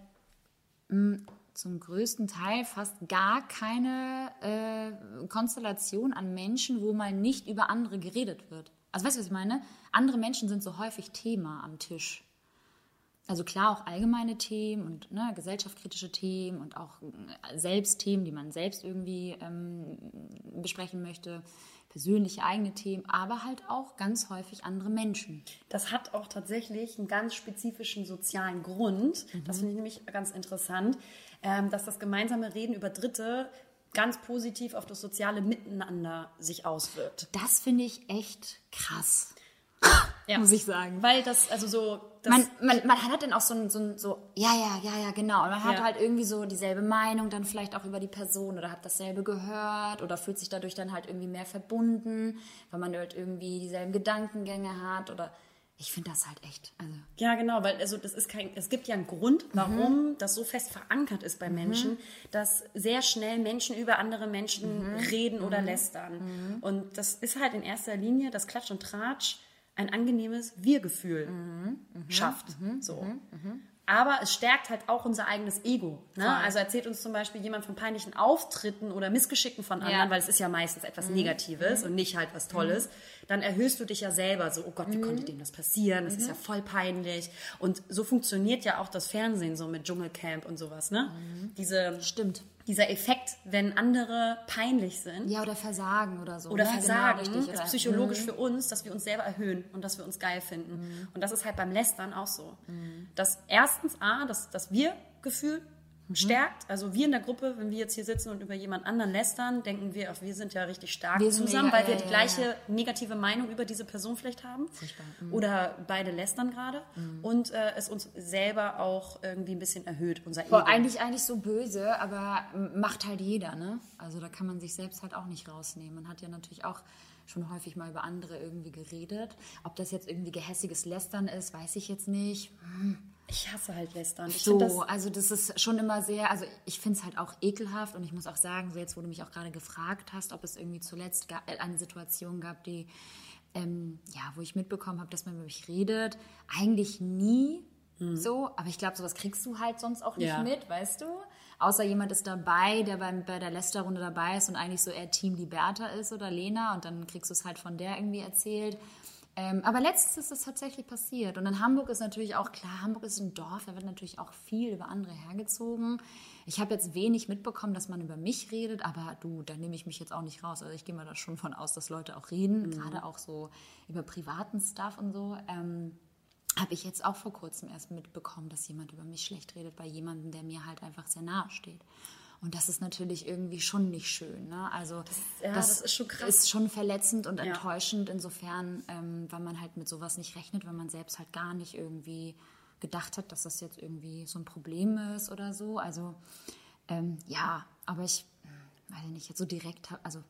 S2: mh, zum größten Teil fast gar keine äh, Konstellation an Menschen, wo mal nicht über andere geredet wird. Also weißt du, was ich meine? Andere Menschen sind so häufig Thema am Tisch. Also klar auch allgemeine Themen und ne, gesellschaftskritische Themen und auch äh, Selbstthemen, die man selbst irgendwie ähm, besprechen möchte persönliche eigene Themen, aber halt auch ganz häufig andere Menschen.
S3: Das hat auch tatsächlich einen ganz spezifischen sozialen Grund. Mhm. Das finde ich nämlich ganz interessant, ähm, dass das gemeinsame Reden über Dritte ganz positiv auf das soziale Miteinander sich auswirkt.
S2: Das finde ich echt krass. Ja. Muss ich sagen.
S3: Weil das, also so. Das
S2: man, man, man hat dann auch so ein, so ein, so, ja, ja, ja, ja, genau. Und man hat ja. halt irgendwie so dieselbe Meinung dann vielleicht auch über die Person oder hat dasselbe gehört oder fühlt sich dadurch dann halt irgendwie mehr verbunden, weil man halt irgendwie dieselben Gedankengänge hat oder ich finde das halt echt. Also.
S3: Ja, genau, weil also das ist kein, es gibt ja einen Grund, warum mhm. das so fest verankert ist bei mhm. Menschen, dass sehr schnell Menschen über andere Menschen mhm. reden oder mhm. lästern. Mhm. Und das ist halt in erster Linie das Klatsch und Tratsch ein angenehmes Wir-Gefühl mhm, mh, schafft. Mhm, so. Mhm, mhm, Aber es stärkt halt auch unser eigenes Ego. Ne? Also erzählt uns zum Beispiel jemand von peinlichen Auftritten oder Missgeschicken von anderen, ja. weil es ist ja meistens etwas mhm. Negatives mhm. und nicht halt was Tolles. Dann erhöhst du dich ja selber so, oh Gott, wie konnte dem das passieren? Das ist ja voll peinlich. Und so funktioniert ja auch das Fernsehen so mit Dschungelcamp und sowas. Ne? Diese
S2: Stimmt
S3: dieser Effekt, wenn andere peinlich sind.
S2: Ja, oder versagen oder so.
S3: Oder ne? versagen genau, richtig, ist psychologisch mhm. für uns, dass wir uns selber erhöhen und dass wir uns geil finden. Mhm. Und das ist halt beim Lästern auch so. Mhm. Dass erstens A, das, das Wir-Gefühl Mhm. stärkt. Also wir in der Gruppe, wenn wir jetzt hier sitzen und über jemand anderen lästern, denken wir, ach, wir sind ja richtig stark zusammen, mega, weil wir die gleiche negative Meinung über diese Person vielleicht haben. Mhm. Oder beide lästern gerade. Mhm. Und äh, es uns selber auch irgendwie ein bisschen erhöht, unser
S2: Ego. Eigentlich, eigentlich so böse, aber macht halt jeder, ne? Also da kann man sich selbst halt auch nicht rausnehmen. Man hat ja natürlich auch schon häufig mal über andere irgendwie geredet. Ob das jetzt irgendwie gehässiges Lästern ist, weiß ich jetzt nicht. Hm
S3: ich hasse halt Lästern. Ich
S2: so, das also das ist schon immer sehr, also ich finde es halt auch ekelhaft und ich muss auch sagen, so jetzt, wo du mich auch gerade gefragt hast, ob es irgendwie zuletzt äh, eine Situation gab, die, ähm, ja, wo ich mitbekommen habe, dass man über mich redet, eigentlich nie mhm. so, aber ich glaube, sowas kriegst du halt sonst auch nicht ja. mit, weißt du? Außer jemand ist dabei, der beim, bei der Lästerrunde dabei ist und eigentlich so eher Team Liberta ist oder Lena und dann kriegst du es halt von der irgendwie erzählt. Ähm, aber letztens ist es tatsächlich passiert. Und in Hamburg ist natürlich auch klar, Hamburg ist ein Dorf, da wird natürlich auch viel über andere hergezogen. Ich habe jetzt wenig mitbekommen, dass man über mich redet, aber du, da nehme ich mich jetzt auch nicht raus. Also ich gehe mal da schon von aus, dass Leute auch reden, mhm. gerade auch so über privaten Stuff und so. Ähm, habe ich jetzt auch vor kurzem erst mitbekommen, dass jemand über mich schlecht redet bei jemandem, der mir halt einfach sehr nahe steht. Und das ist natürlich irgendwie schon nicht schön. Ne? Also das, ja, das, das, ist, schon ist, schon verletzend und ja. enttäuschend insofern, ähm, weil man halt mit sowas nicht rechnet, weil man selbst halt gar nicht irgendwie gedacht hat, dass das jetzt irgendwie so ein Problem ist oder so. Also ähm, ja, aber ich hm, weiß nicht, jetzt so direkt, also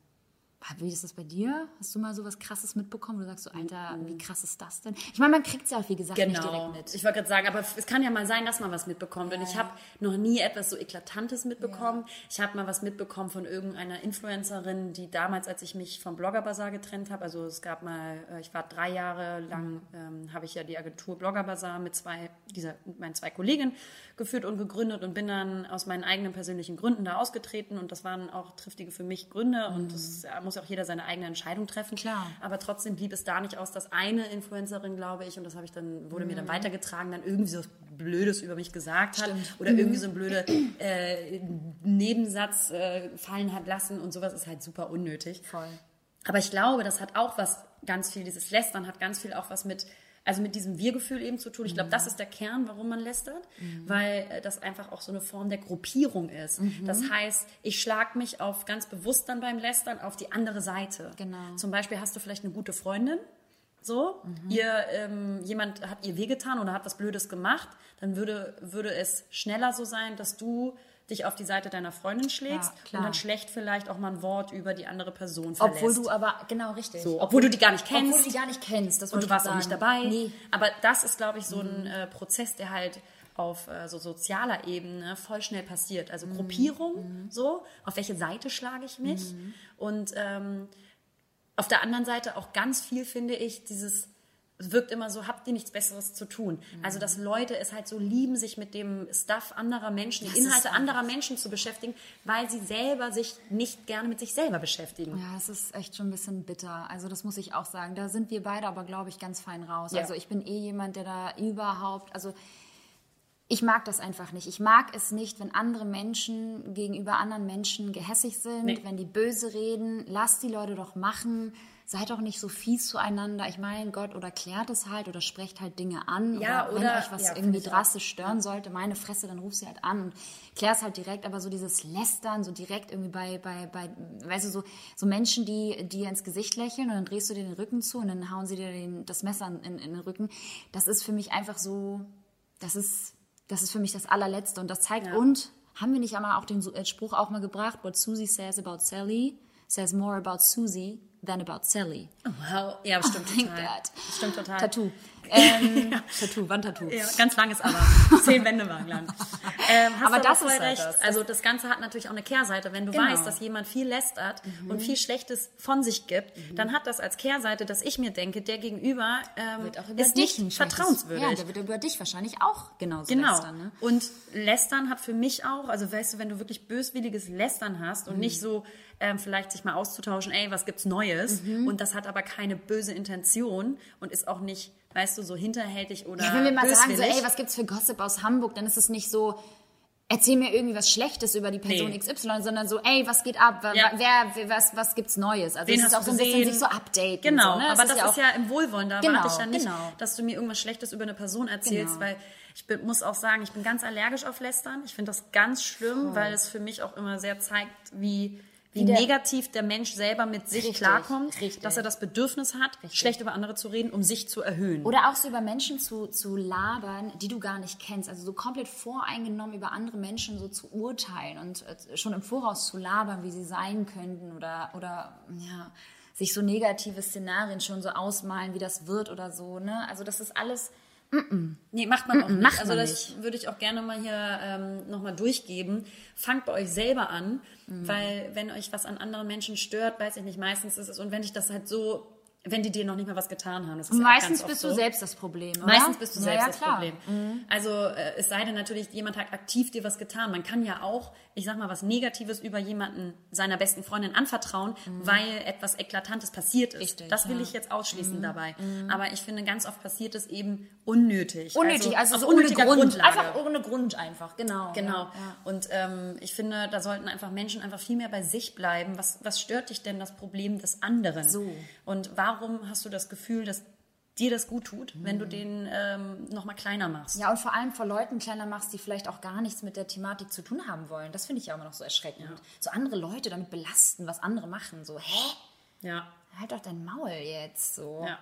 S2: wie ist das bei dir? Hast du mal so was Krasses mitbekommen, du sagst so, Alter, wie krass ist das denn? Ich meine, man kriegt es ja auch, wie gesagt, genau. nicht direkt mit.
S3: Ich wollte gerade sagen, aber es kann ja mal sein, dass man was mitbekommt. Ja. Und ich habe noch nie etwas so Eklatantes mitbekommen. Ja. Ich habe mal was mitbekommen von irgendeiner Influencerin, die damals, als ich mich vom Blogger Bazaar getrennt habe, also es gab mal, äh, ich war drei Jahre lang, ähm, habe ich ja die Agentur Blogger Bazaar mit zwei, dieser, mit meinen zwei Kolleginnen geführt und gegründet und bin dann aus meinen eigenen persönlichen Gründen da ausgetreten und das waren auch triftige für mich Gründe mhm. und das muss auch jeder seine eigene Entscheidung treffen.
S2: Klar.
S3: Aber trotzdem blieb es da nicht aus, dass eine Influencerin, glaube ich, und das habe ich dann, wurde mhm. mir dann mhm. weitergetragen, dann irgendwie so Blödes über mich gesagt hat Stimmt. oder mhm. irgendwie so ein blöder äh, Nebensatz äh, fallen hat lassen und sowas ist halt super unnötig.
S2: Voll.
S3: Aber ich glaube, das hat auch was ganz viel, dieses Lästern hat ganz viel auch was mit also mit diesem Wir-Gefühl eben zu tun. Ich glaube, das ist der Kern, warum man lästert, mhm. weil äh, das einfach auch so eine Form der Gruppierung ist. Mhm. Das heißt, ich schlage mich auf ganz bewusst dann beim Lästern auf die andere Seite.
S2: Genau.
S3: Zum Beispiel hast du vielleicht eine gute Freundin, so, mhm. ihr, ähm, jemand hat ihr wehgetan oder hat was Blödes gemacht, dann würde, würde es schneller so sein, dass du dich auf die Seite deiner Freundin schlägst ja, und dann schlecht vielleicht auch mal ein Wort über die andere Person verlässt.
S2: Obwohl du aber, genau richtig.
S3: So, obwohl du die gar nicht kennst.
S2: Obwohl du die gar nicht kennst.
S3: Und du warst auch nicht dabei. Nee. Aber das ist, glaube ich, so ein mhm. äh, Prozess, der halt auf äh, so sozialer Ebene voll schnell passiert. Also mhm. Gruppierung, mhm. so, auf welche Seite schlage ich mich? Mhm. Und ähm, auf der anderen Seite auch ganz viel, finde ich, dieses es wirkt immer so, habt ihr nichts Besseres zu tun. Also, dass Leute es halt so lieben, sich mit dem Stuff anderer Menschen, die Inhalte anderer Menschen zu beschäftigen, weil sie selber sich nicht gerne mit sich selber beschäftigen.
S2: Ja, es ist echt schon ein bisschen bitter. Also das muss ich auch sagen. Da sind wir beide aber, glaube ich, ganz fein raus.
S3: Ja.
S2: Also ich bin eh jemand, der da überhaupt, also ich mag das einfach nicht. Ich mag es nicht, wenn andere Menschen gegenüber anderen Menschen gehässig sind,
S3: Nee.
S2: wenn die böse reden. Lasst die Leute doch machen. Seid doch nicht so fies zueinander. Ich meine, Gott, oder klärt es halt oder sprecht halt Dinge an.
S3: Ja,
S2: oder, wenn
S3: oder-
S2: euch was
S3: ja,
S2: irgendwie drastisch stören sollte, meine Fresse, dann ruf sie halt an und klär es halt direkt. Aber so dieses Lästern, so direkt irgendwie bei, bei, bei weißt du, so, so Menschen, die dir ins Gesicht lächeln und dann drehst du dir den Rücken zu und dann hauen sie dir den, das Messer in, in den Rücken. Das ist für mich einfach so, das ist, das ist für mich das allerletzte und das zeigt, und haben wir nicht einmal auch den äh, Spruch auch mal gebracht, what Susie says about Sally says more about Susie than about Sally.
S3: Wow, ja, stimmt total. Stimmt total.
S2: Tattoo. Ähm, Tattoo, Wandtattoo.
S3: Ja, ganz langes aber. Zehn Wände waren lang. Ähm, hast
S2: Aber das ist halt
S3: recht.
S2: das.
S3: Also das Ganze hat natürlich auch eine Kehrseite. Wenn du
S2: Genau.
S3: weißt, dass jemand viel lästert und viel Schlechtes von sich gibt, dann hat das als Kehrseite, dass ich mir denke, der Gegenüber ähm,
S2: Wird auch über
S3: ist
S2: dich
S3: nicht vertrauenswürdig.
S2: Ja, der wird über dich wahrscheinlich auch genauso
S3: Genau.
S2: lästern. Ne?
S3: Und Lästern hat für mich auch, also weißt du, wenn du wirklich böswilliges Lästern hast und nicht so ähm, vielleicht sich mal auszutauschen, ey, was gibt's Neues? Und das hat aber keine böse Intention und ist auch nicht, weißt du, so hinterhältig oder
S2: Ja, wenn wir mal sagen, so,
S3: böswillig.
S2: ey, was gibt's für Gossip aus Hamburg, dann ist es nicht so, erzähl mir irgendwie was Schlechtes über die Person
S3: Nee.
S2: XY, sondern so, ey, was geht ab?
S3: Ja.
S2: Wer, was, was gibt's Neues? Also
S3: Wen
S2: es ist auch so ein bisschen
S3: gesehen?
S2: sich so updaten.
S3: Genau,
S2: so, ne?
S3: aber das
S2: ja
S3: ist, ja im Wohlwollen. Da
S2: Genau,
S3: warte ich ja nicht,
S2: genau.
S3: dass du mir irgendwas Schlechtes über eine Person erzählst,
S2: Genau.
S3: weil ich bin, muss auch sagen, ich bin ganz allergisch auf Lästern. Ich finde das ganz schlimm, weil es für mich auch immer sehr zeigt, wie, wie,
S2: der-
S3: negativ der Mensch selber mit sich
S2: Richtig,
S3: klarkommt,
S2: richtig.
S3: dass er das Bedürfnis hat, schlecht über andere zu reden, um sich zu erhöhen.
S2: Oder auch so über Menschen zu, zu labern, die du gar nicht kennst. Also so komplett voreingenommen über andere Menschen so zu urteilen und äh, schon im Voraus zu labern, wie sie sein könnten oder, oder ja, sich so negative Szenarien schon so ausmalen, wie das wird oder so. Ne? Also das ist alles...
S3: Nee, macht man auch nicht.
S2: macht
S3: also das würde ich auch gerne mal hier ähm, nochmal durchgeben. Fangt bei euch selber an,
S2: Mhm.
S3: weil wenn euch was an anderen Menschen stört, weiß ich nicht, meistens ist es, und wenn ich das halt so, wenn die dir noch nicht mal was getan haben, das ist ja
S2: Meistens
S3: oft
S2: bist
S3: so.
S2: du selbst das Problem, oder?
S3: Meistens bist du
S2: Ja,
S3: selbst
S2: ja,
S3: das
S2: klar. Mhm.
S3: Problem. Also äh, es sei denn natürlich, jemand hat aktiv dir was getan. Man kann ja auch, ich sag mal, was Negatives über jemanden seiner besten Freundin anvertrauen, weil etwas Eklatantes passiert ist.
S2: Mhm. Richtig,
S3: das will
S2: ja. Mhm.
S3: ich jetzt ausschließen dabei. Aber ich finde, ganz oft passiert es eben unnötig.
S2: Unnötig, also,
S3: aus
S2: so ohne
S3: unnötiger
S2: Grund.
S3: Grundlage.
S2: Einfach ohne Grund einfach, genau.
S3: Genau.
S2: Ja, ja.
S3: Und ähm, ich finde, da sollten einfach Menschen einfach viel mehr bei sich bleiben. Was, was stört dich denn das Problem des anderen?
S2: So.
S3: Und warum hast du das Gefühl, dass dir das gut tut, wenn
S2: Mhm.
S3: du den ähm, nochmal kleiner machst?
S2: Ja, und vor allem vor Leuten kleiner machst, die vielleicht auch gar nichts mit der Thematik zu tun haben wollen. Das finde ich ja immer noch so erschreckend. So andere Leute damit belasten, was andere machen. So, hä?
S3: Ja.
S2: Halt doch dein Maul jetzt. So.
S3: ja.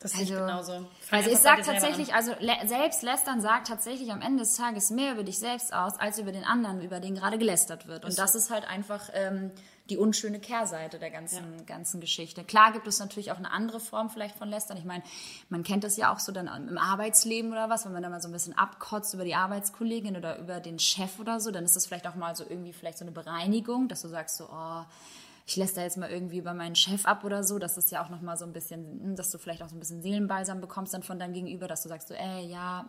S3: Das sehe ich
S2: Also,
S3: genauso. Fang
S2: Also ich
S3: einfach bei
S2: sag
S3: dir selber
S2: tatsächlich, also selbst lästern sagt tatsächlich am Ende des Tages mehr über dich selbst aus, als über den anderen, über den gerade gelästert wird. Und das ist halt einfach ähm, die unschöne Kehrseite der ganzen, ganzen Geschichte. Klar gibt es natürlich auch eine andere Form vielleicht von Lästern. Ich meine, man kennt das ja auch so dann im Arbeitsleben oder was, wenn man da mal so ein bisschen abkotzt über die Arbeitskollegin oder über den Chef oder so, dann ist das vielleicht auch mal so irgendwie vielleicht so eine Bereinigung, dass du sagst so, oh, ich lässt da jetzt mal irgendwie über meinen Chef ab oder so. Das ist ja auch nochmal so ein bisschen, hm, dass du vielleicht auch so ein bisschen Seelenbalsam bekommst dann von deinem Gegenüber, dass du sagst so, ey, ja,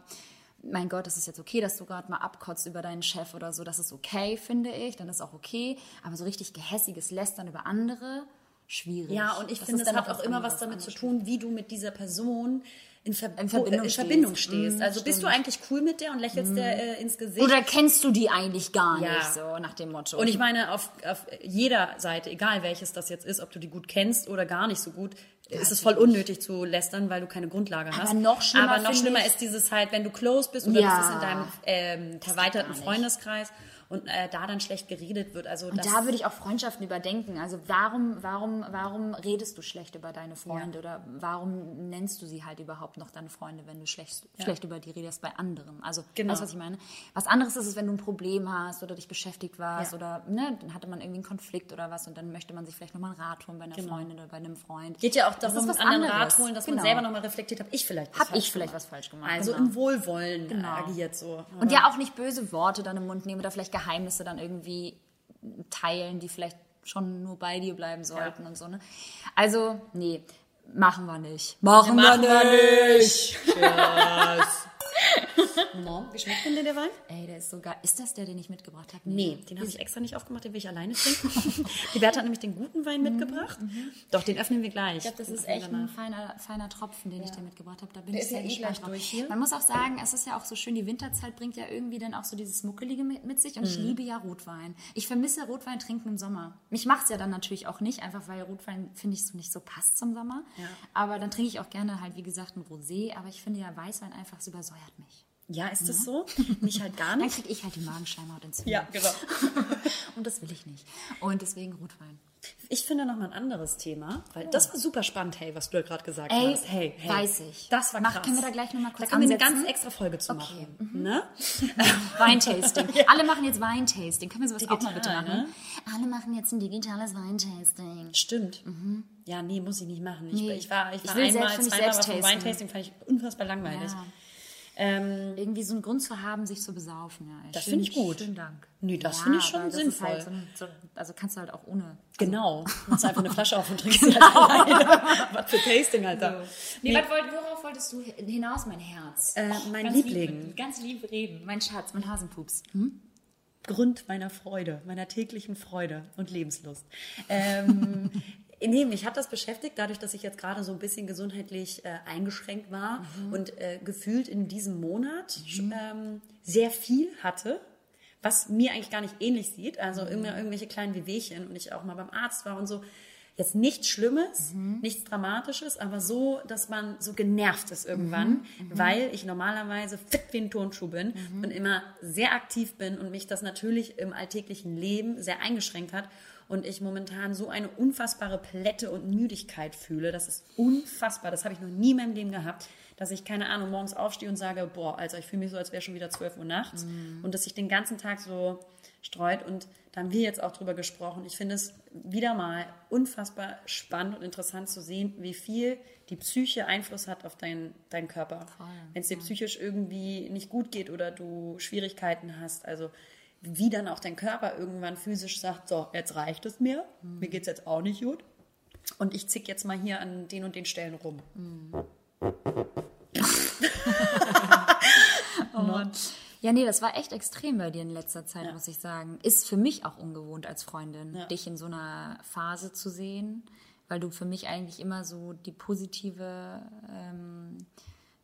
S2: mein Gott, das ist jetzt okay, dass du gerade mal abkotzt über deinen Chef oder so. Das ist okay, finde ich. Dann ist auch okay. Aber so richtig gehässiges Lästern über andere, schwierig.
S3: Ja, und ich
S2: Das
S3: finde, es hat auch immer was damit zu tun, wie du mit dieser Person in, Ver
S2: In Verbindung
S3: in
S2: stehst.
S3: Verbindung stehst.
S2: Mhm,
S3: also bist du
S2: stimmt.
S3: eigentlich cool mit der und lächelst der äh, ins Gesicht?
S2: Oder kennst du die eigentlich gar
S3: Ja.
S2: nicht, so nach dem Motto.
S3: Und ich meine, auf, auf jeder Seite, egal welches das jetzt ist, ob du die gut kennst oder gar nicht so gut, ist es voll unnötig zu lästern, weil du keine Grundlage hast.
S2: noch schlimmer
S3: Aber noch schlimmer ist dieses halt, wenn du close bist oder
S2: Ja.
S3: das ist in deinem ähm, erweiterten. Freundeskreis und äh, da dann schlecht geredet wird. Also
S2: Und da würde ich auch Freundschaften überdenken. Also warum, warum, warum redest du schlecht über deine Freunde oder warum nennst du sie halt überhaupt noch deine Freunde, wenn du schlecht, schlecht über die redest bei anderen? Also
S3: Genau.
S2: weißt du, was ich meine? Was anderes ist es, wenn du ein Problem hast oder dich beschäftigt warst
S3: Ja.
S2: oder ne, dann hatte man irgendwie einen Konflikt oder was und dann möchte man sich vielleicht nochmal einen Rat holen bei einer Freundin oder bei einem Freund.
S3: Geht ja auch darum,
S2: was
S3: anderen
S2: anderes.
S3: Rat holen, dass
S2: Genau.
S3: man selber nochmal reflektiert, habe ich vielleicht was
S2: Hab
S3: falsch
S2: ich vielleicht
S3: gemacht?
S2: was falsch gemacht,
S3: Also
S2: genau.
S3: im Wohlwollen
S2: Genau.
S3: agiert so.
S2: Und ja auch nicht böse Worte dann im Mund nehmen oder vielleicht Geheimnisse dann irgendwie teilen, die vielleicht schon nur bei dir bleiben sollten und so. Ne? Also, nee. Machen wir nicht. Machen,
S3: Machen
S2: wir
S3: wir
S2: nicht.
S3: No. Wie schmeckt denn dir der Wein?
S2: Ey, der ist so geil. Ist das der, den ich mitgebracht habe?
S3: Nee, den habe ich extra nicht aufgemacht, den will ich alleine trinken. Die Bertha hat nämlich den guten Wein mitgebracht. Doch, den öffnen wir gleich.
S2: Ich glaube, das
S3: Den
S2: ist echt
S3: danach.
S2: ein feiner, feiner Tropfen, den ich dir mitgebracht habe. Da bin
S3: Der
S2: ich
S3: ist ja
S2: sehr
S3: eh
S2: gespannt drauf.
S3: durch hier.
S2: Man muss auch sagen, es ist ja auch so schön, die Winterzeit bringt ja irgendwie dann auch so dieses Muckelige mit, mit sich und ich
S3: Mhm.
S2: liebe ja Rotwein. Ich vermisse Rotwein trinken im Sommer. Mich macht es ja dann natürlich auch nicht, einfach weil Rotwein, finde ich, so nicht so passt zum Sommer. Aber dann trinke ich auch gerne halt, wie gesagt, ein Rosé. Aber ich finde ja Weißwein einfach, es übersäuert mich.
S3: Ja, ist das so? Mich halt gar
S2: Dann
S3: nicht.
S2: kriege ich halt die Magenschleimhautentzündung.
S3: Ja, genau.
S2: Und das will ich nicht. Und deswegen Rotwein.
S3: Ich finde noch mal ein anderes Thema, weil das war super spannend, hey, was du da gerade gesagt
S2: Ey,
S3: hast. Hey, hey.
S2: weiß ich.
S3: Das war
S2: Mach-
S3: krass.
S2: können wir da gleich noch mal kurz
S3: Da können wir eine
S2: ansetzen?
S3: ganz extra Folge zu
S2: Okay.
S3: machen. Ne?
S2: Weintasting. Alle machen jetzt Weintasting. Können wir sowas auch mal bitte
S3: Digital,
S2: machen? Alle machen jetzt ein digitales Weintasting.
S3: Stimmt. Ja, nee, muss ich nicht machen. Ich,
S2: Nee.
S3: ich war, ich
S2: Ich
S3: war
S2: will
S3: einmal,
S2: selbst
S3: zweimal dem
S2: tasten.
S3: Weintasting, fand ich unfassbar langweilig.
S2: Ja.
S3: Ähm,
S2: Irgendwie so einen Grund zu haben, sich zu besaufen. Ja.
S3: Das finde ich gut.
S2: Schönen Dank.
S3: Nee, das finde ich schon sinnvoll.
S2: Halt so, ein- so, also kannst du halt auch ohne.
S3: genau. Machst einfach eine Flasche auf und trinkst sie halt alleine. Was für Tasting, Alter.
S2: Nee, was wollt, worauf wolltest du hinaus, mein Herz?
S3: Äh, mein
S2: ganz
S3: Liebling.
S2: Lieb, ganz lieb reden. Mein Schatz, mein Hasenpups. Hm?
S3: Grund meiner Freude, meiner täglichen Freude und Lebenslust. Ähm, nee, mich hat das beschäftigt, dadurch, dass ich jetzt gerade so ein bisschen gesundheitlich äh, eingeschränkt war und äh, gefühlt in diesem Monat ähm, sehr viel hatte, was mir eigentlich gar nicht ähnlich sieht. Also immer irgendwelche kleinen Wehwehchen und ich auch mal beim Arzt war und so. Jetzt nichts Schlimmes, nichts Dramatisches, aber so, dass man so genervt ist irgendwann, weil ich normalerweise fit wie ein Turnschuh bin und immer sehr aktiv bin und mich das natürlich im alltäglichen Leben sehr eingeschränkt hat und ich momentan so eine unfassbare Plätte und Müdigkeit fühle. Das ist unfassbar. Das habe ich noch nie in meinem Leben gehabt, dass ich, keine Ahnung, morgens aufstehe und sage, boah, also ich fühle mich so, als wäre schon wieder 12 Uhr nachts und dass sich den ganzen Tag so streut. Und da haben wir jetzt auch drüber gesprochen. Ich finde es wieder mal unfassbar spannend und interessant zu sehen, wie viel die Psyche Einfluss hat auf deinen deinen Körper. Wenn es dir psychisch irgendwie nicht gut geht oder du Schwierigkeiten hast, also wie dann auch dein Körper irgendwann physisch sagt, so, jetzt reicht es mir, mir geht es jetzt auch nicht gut. Und ich zick jetzt mal hier an den und den Stellen rum.
S2: Ja, nee, das war echt extrem bei dir in letzter Zeit, muss ich sagen. Ist für mich auch ungewohnt als Freundin,
S3: Ja.
S2: dich in so einer Phase zu sehen, weil du für mich eigentlich immer so die positive ähm,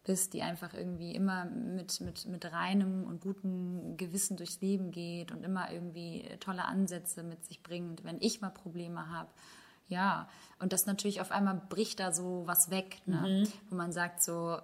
S2: bist, die einfach irgendwie immer mit, mit, mit reinem und gutem Gewissen durchs Leben geht und immer irgendwie tolle Ansätze mit sich bringt, wenn ich mal Probleme habe. Ja, und das natürlich auf einmal bricht da so was weg, ne? wo man sagt so,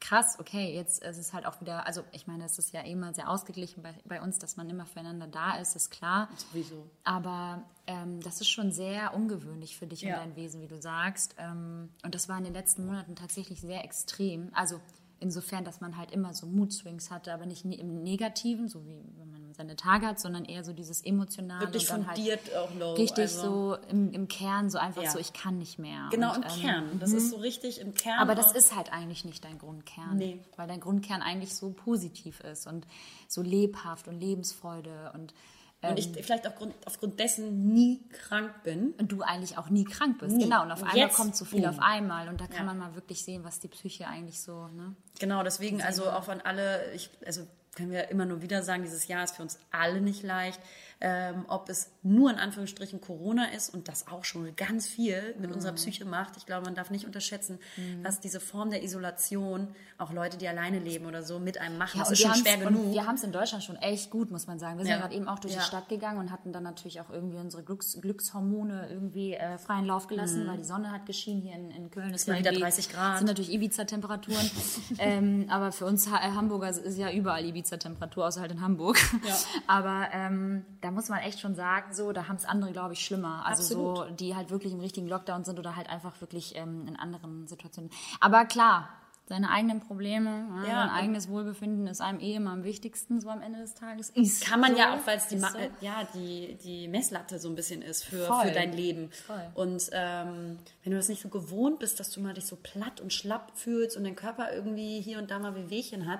S2: krass, okay, jetzt ist es halt auch wieder, also ich meine, es ist ja eh immer sehr ausgeglichen bei, bei uns, dass man immer füreinander da ist, ist klar.
S3: Sowieso.
S2: Aber ähm, das ist schon sehr ungewöhnlich für dich
S3: Ja.
S2: und dein Wesen, wie du sagst. Ähm, und das war in den letzten Monaten tatsächlich sehr extrem. Also insofern, dass man halt immer so Mood-Swings hatte, aber nicht ne- im Negativen, so wie wenn man seine Tage hat, sondern eher so dieses Emotionale.
S3: Wirklich
S2: halt
S3: fundiert auch low.
S2: Richtig
S3: also-
S2: so im, im Kern, so einfach
S3: Ja.
S2: so, ich kann nicht mehr.
S3: Genau,
S2: und,
S3: im
S2: ähm,
S3: Kern. Das ist so richtig im Kern.
S2: aber das ist halt eigentlich nicht dein Grundkern.
S3: Nee.
S2: Weil dein Grundkern eigentlich so positiv ist und so lebhaft und Lebensfreude und, ähm,
S3: Und ich vielleicht aufgrund, aufgrund dessen nie krank bin.
S2: und du eigentlich auch nie krank bist.
S3: Nie.
S2: Genau, und auf
S3: Und
S2: einmal kommt so viel
S3: boom.
S2: auf einmal und da kann
S3: Ja.
S2: man mal wirklich sehen, was die Psyche eigentlich so, ne?
S3: Genau, deswegen also auch an alle, ich, also können wir immer nur wieder sagen, dieses Jahr ist für uns alle nicht leicht. Ähm, ob es nur in Anführungsstrichen Corona ist und das auch schon ganz viel mit
S2: Mhm.
S3: unserer Psyche macht. Ich glaube, man darf nicht unterschätzen, was diese Form der Isolation auch Leute, die alleine leben oder so, mit einem machen. das
S2: und
S3: ist schon schwer genug.
S2: Wir haben es in Deutschland schon echt gut, muss man sagen. Wir sind
S3: Ja.
S2: ja gerade eben auch durch
S3: Ja.
S2: die Stadt gegangen und hatten dann natürlich auch irgendwie unsere Glücks Glückshormone irgendwie äh, freien Lauf gelassen, weil die Sonne hat geschienen. Hier in, in Köln ist
S3: mal
S2: ja
S3: wieder
S2: irgendwie-
S3: 30 Grad.
S2: sind natürlich Ibiza-Temperaturen. ähm, aber für uns ha Hamburger ist ja überall Ibiza-Temperatur, außer halt in Hamburg.
S3: Ja.
S2: Aber ähm, da muss man echt schon sagen, so, da haben es andere, glaube ich, schlimmer. Also so, die halt wirklich im richtigen Lockdown sind oder halt einfach wirklich ähm, in anderen Situationen. Aber klar, seine eigenen Probleme, ja,
S3: Ja,
S2: sein
S3: und-
S2: eigenes Wohlbefinden ist einem eh immer am wichtigsten, so am Ende des Tages. Ist
S3: Kann man
S2: so,
S3: ja auch, weil es die,
S2: so.
S3: äh, ja, die, die Messlatte so ein bisschen ist für,
S2: Voll.
S3: für dein Leben.
S2: Voll.
S3: Und ähm, wenn du das nicht so gewohnt bist, dass du mal dich so platt und schlapp fühlst und dein Körper irgendwie hier und da mal Wehwehchen hat,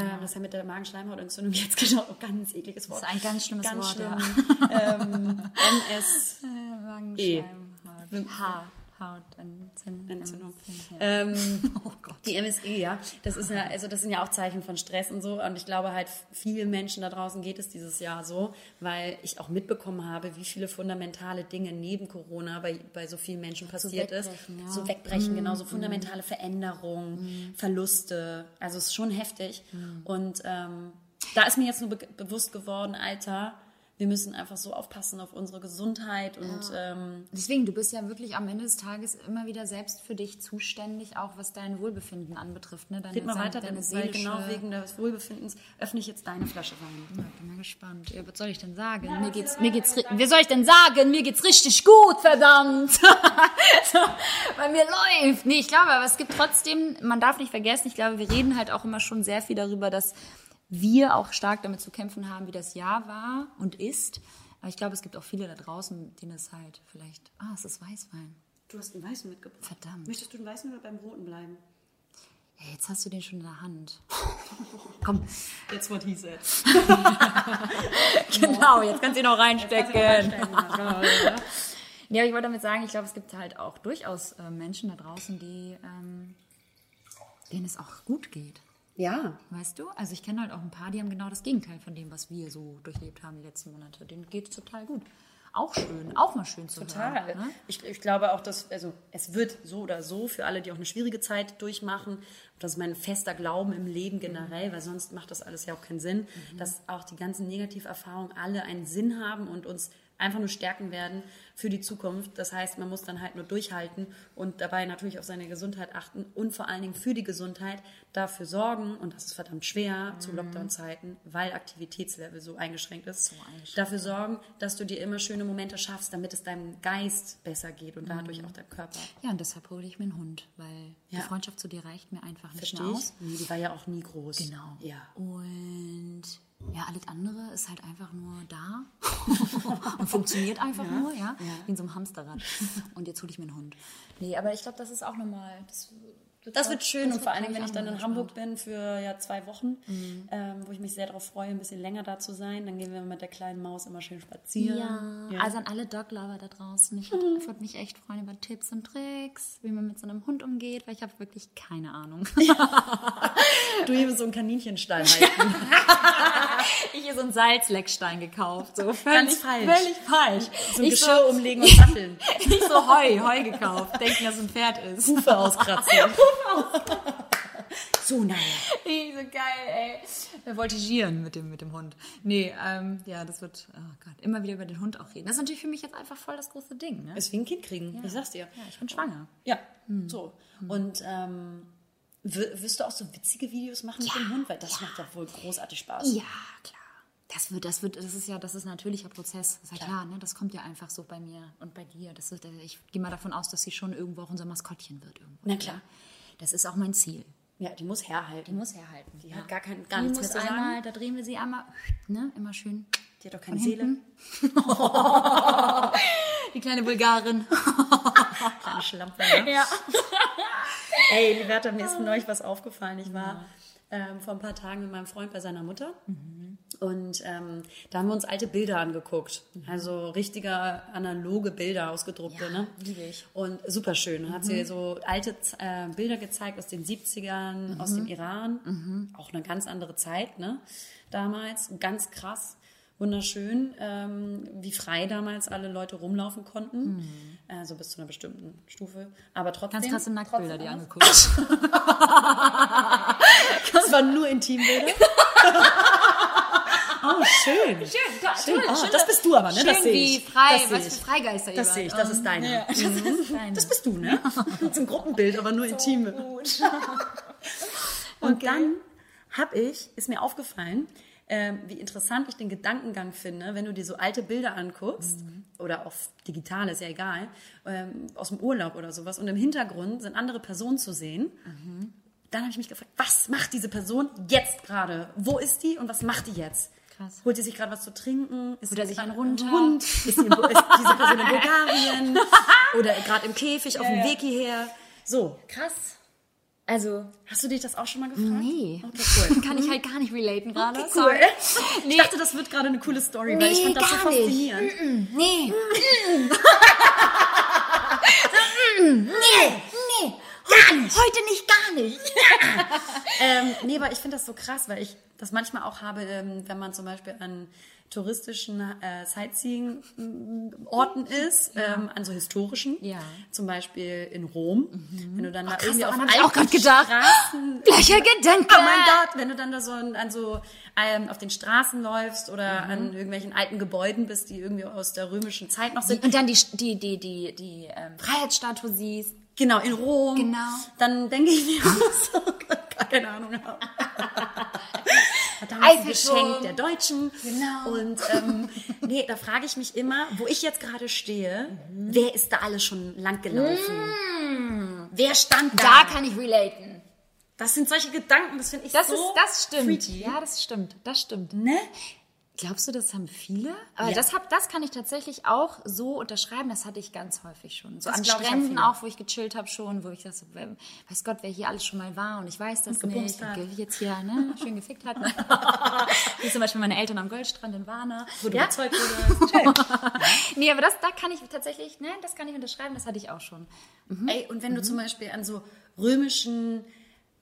S3: äh, das ist ja mit der Magenschleimhautentzündung jetzt genau ein ganz ekliges Wort.
S2: Das ist ein ganz schlimmes
S3: ganz
S2: Wort,
S3: schlimm. ähm, MS.
S2: Magenschleimhaut. Haar, Haut. Äh, Entzündung.
S3: Ähm,
S2: Oh Gott.
S3: Die MSE, ja. Das ist ja, also das sind ja auch Zeichen von Stress und so. Und ich glaube halt, vielen Menschen da draußen geht es dieses Jahr so, weil ich auch mitbekommen habe, wie viele fundamentale Dinge neben Corona bei, bei so vielen Menschen passiert ist.
S2: wegbrechen, ja.
S3: So wegbrechen, genau, so fundamentale Veränderungen, Verluste. Also es ist schon heftig. Und ähm, da ist mir jetzt nur be bewusst geworden, Alter, wir müssen einfach so aufpassen auf unsere Gesundheit und ähm,
S2: Deswegen, du bist ja wirklich am Ende des Tages immer wieder selbst für dich zuständig, auch was dein Wohlbefinden anbetrifft. Ne? Deine,
S3: red mal
S2: deine-
S3: weiter,
S2: deine
S3: denn, weil genau wegen des Wohlbefindens öffne ich jetzt deine Flasche Wein.
S2: Ja, bin mal gespannt. Ja, was soll ich denn sagen? Mir geht's, mir geht's, wie soll ich denn sagen? Mir geht's richtig gut, verdammt. so, bei mir läuft. Nee, ich glaube, aber es gibt trotzdem, man darf nicht vergessen, ich glaube, wir reden halt auch immer schon sehr viel darüber, dass wir auch stark damit zu kämpfen haben, wie das Jahr war und ist. Aber ich glaube, es gibt auch viele da draußen, denen es halt vielleicht, ah, es ist Weißwein.
S3: Du hast einen weißen mitgebracht.
S2: Verdammt.
S3: Möchtest du den weißen oder beim roten bleiben?
S2: Ja, jetzt hast du den schon in der Hand. Komm,
S3: That's what he said.
S2: genau, jetzt kannst du ihn auch reinstecken. Ja, aber ich wollte damit sagen, ich glaube, es gibt halt auch durchaus äh, Menschen da draußen, die, ähm, denen es auch gut geht.
S3: Ja,
S2: Weißt du? Also ich kenne halt auch ein paar, die haben genau das Gegenteil von dem, was wir so durchlebt haben die letzten Monate. Denen geht es total gut. Auch schön, auch mal schön zu
S3: total.
S2: hören. Ne?
S3: Ich, ich glaube auch, dass, also es wird so oder so für alle, die auch eine schwierige Zeit durchmachen, das ist mein fester Glauben im Leben generell, weil sonst macht das alles ja auch keinen Sinn, dass auch die ganzen Negativerfahrungen alle einen Sinn haben und uns einfach nur stärken werden für die Zukunft. Das heißt, man muss dann halt nur durchhalten und dabei natürlich auf seine Gesundheit achten und vor allen Dingen für die Gesundheit dafür sorgen, und das ist verdammt schwer zu Lockdown-Zeiten, weil Aktivitätslevel so eingeschränkt ist,
S2: eingeschränkt,
S3: dafür sorgen, dass du dir immer schöne Momente schaffst, damit es deinem Geist besser geht und dadurch auch deinem Körper.
S2: Ja, und deshalb hole ich mir einen Hund, weil die
S3: Ja.
S2: Freundschaft zu dir reicht mir einfach nicht
S3: Verstehe
S2: mehr
S3: ich?
S2: aus.
S3: Nee, die war ja auch nie groß.
S2: Genau.
S3: Ja.
S2: Und ja, alles andere ist halt einfach nur da und funktioniert einfach nur, ja, wie in so einem Hamsterrad. Und jetzt hole ich mir einen Hund. Nee, aber ich glaube, das ist auch nochmal. Das,
S3: Das wird schön
S2: das
S3: und vor allen Dingen, wenn ich dann in Hamburg bin für ja, zwei Wochen, ähm, wo ich mich sehr darauf freue, ein bisschen länger da zu sein, dann gehen wir mit der kleinen Maus immer schön spazieren.
S2: Ja, also an alle Dog-Lover da draußen. Ich würde würd mich echt freuen über Tipps und Tricks, wie man mit so einem Hund umgeht, weil ich habe wirklich keine Ahnung.
S3: Du hier so einen Kaninchenstall halten.
S2: ich hier so einen Salzleckstein gekauft. So völlig,
S3: Ganz falsch.
S2: Völlig falsch.
S3: So ein
S2: ich
S3: Geschirr
S2: so,
S3: umlegen und satteln.
S2: ich so Heu, Heu gekauft. Denken, dass es ein Pferd ist.
S3: Hufe auskratzen. so, naja.
S2: So geil, ey. Voltigieren mit dem, mit dem Hund. Nee, ähm, ja, das wird, oh Gott, immer wieder über den Hund auch reden. Das ist natürlich für mich jetzt einfach voll das große Ding, ne?
S3: Ist wie ein Kind kriegen, ich sag's dir.
S2: Ja, ich bin schwanger.
S3: Ja, so. Und ähm, wirst du auch so witzige Videos machen mit dem Hund? Weil das macht doch wohl großartig Spaß.
S2: Ja, klar. Das wird, das wird, das ist ja, das ist ein natürlicher Prozess. Das ist ja klar, ne? Das kommt ja einfach so bei mir und bei dir. Das wird, ich gehe mal davon aus, dass sie schon irgendwo auch unser Maskottchen wird irgendwo.
S3: Na klar.
S2: Ja? Das ist auch mein Ziel.
S3: Ja, die muss herhalten.
S2: Die muss herhalten.
S3: Die hat gar kein- gar
S2: Die
S3: nichts
S2: muss
S3: mehr zu sagen.
S2: einmal, da drehen wir sie einmal, ne? Immer schön.
S3: Die hat doch keine Seele.
S2: Die kleine Bulgarin.
S3: Kleine Schlampe. Ne?
S2: Ja.
S3: Ey, Liberta, mir ist neulich was aufgefallen. Ich war ähm, vor ein paar Tagen mit meinem Freund bei seiner Mutter. Und ähm, da haben wir uns alte Bilder angeguckt. Also richtige analoge Bilder, ausgedruckte.
S2: Ja,
S3: ne?
S2: liebe ich.
S3: Und super schön. Hat sie so alte äh, Bilder gezeigt aus den 70ern, aus dem Iran. Auch eine ganz andere Zeit, ne? Damals. Ganz krass. Wunderschön, ähm, wie frei damals alle Leute rumlaufen konnten. Also bis zu einer bestimmten Stufe. Aber trotzdem.
S2: Ganz krasse Nacktbilder, die angeguckt.
S3: Das waren nur Intimbilder. oh, schön.
S2: Schön,
S3: Schön. Ah, das bist du aber, ne? Das
S2: Schön,
S3: sehe
S2: wie
S3: ich.
S2: frei,
S3: Das sehe
S2: was
S3: ich.
S2: für Freigeister ihr
S3: Das sehe ich, das ist deine.
S2: Ja, das ist deine.
S3: Das bist du, ne? So ein Gruppenbild, aber nur intime.
S2: gut.
S3: Und dann habe ich, ist mir aufgefallen, ähm, wie interessant ich den Gedankengang finde, wenn du dir so alte Bilder anguckst, oder auf digital, ist ja egal, ähm, aus dem Urlaub oder sowas, und im Hintergrund sind andere Personen zu sehen. Dann habe ich mich gefragt, was macht diese Person jetzt gerade? Wo ist die und was macht die jetzt?
S2: Krass.
S3: Holt sie sich gerade was zu trinken? Ist
S2: Holt er
S3: sie
S2: sich einen runter?
S3: Hund? Ist, sie in, ist diese Person in Bulgarien? Oder gerade im Käfig auf dem Weg hierher? So,
S2: Krass. Also,
S3: hast du dich das auch schon mal gefragt?
S2: nee.
S3: Okay, cool.
S2: Kann ich halt gar nicht relaten gerade.
S3: Okay,
S2: Sorry.
S3: cool. Ich dachte, das wird gerade eine coole Story, weil ich fand das so
S2: gar nicht.
S3: faszinierend.
S2: Nee.
S1: nee, nee, gar nicht. Heute nicht, gar nicht.
S3: ähm, nee, aber ich finde das so krass, weil ich das manchmal auch habe, ähm, wenn man zum Beispiel an touristischen äh, Sightseeing-Orten ist, ähm, an so historischen,
S2: Ja.
S3: zum Beispiel in Rom, wenn du dann da
S2: krass,
S3: irgendwie auf
S2: ich auch
S3: alten
S2: grad gedacht.
S3: Straßen,
S2: Gleicher Gedanke.
S3: Oh mein Gott, wenn du dann da so an, an so ähm, auf den Straßen läufst oder
S2: Mhm.
S3: an irgendwelchen alten Gebäuden bist, die irgendwie aus der römischen Zeit noch sind.
S2: Und dann die, die, die, die, die ähm, Freiheitsstatue siehst.
S3: Genau, in Rom.
S2: Genau.
S3: Dann denke ich mir so, gar keine Ahnung habe. Hat damals ein. Geschenk der Deutschen.
S2: Genau.
S3: Und ähm, nee, da frage ich mich immer, wo ich jetzt gerade stehe, wer ist da alles schon lang gelaufen? Wer stand da?
S2: Da kann ich relaten.
S3: das sind solche Gedanken, das finde ich
S2: Das
S3: so
S2: ist, das stimmt.
S3: freaky.
S2: Ja, das stimmt. Das stimmt.
S3: Ne?
S2: Glaubst du, das haben viele? Aber
S3: Ja.
S2: das, hab, das kann ich tatsächlich auch so unterschreiben. Das hatte ich ganz häufig schon. So
S3: Das
S2: an Stränden auch, wo ich gechillt habe schon, wo ich dachte, weiß Gott, wer hier alles schon mal war und ich weiß das
S3: gebumst
S2: nicht. Und jetzt hier ne, schön gefickt hat. Wie zum Beispiel meine Eltern am Goldstrand in Warna.
S3: Wo du
S2: Ja?
S3: überzeugt wurdest.
S2: Nee, aber das, da kann ich tatsächlich, ne, das kann ich unterschreiben, das hatte ich auch schon.
S3: Ey, und wenn du zum Beispiel an so römischen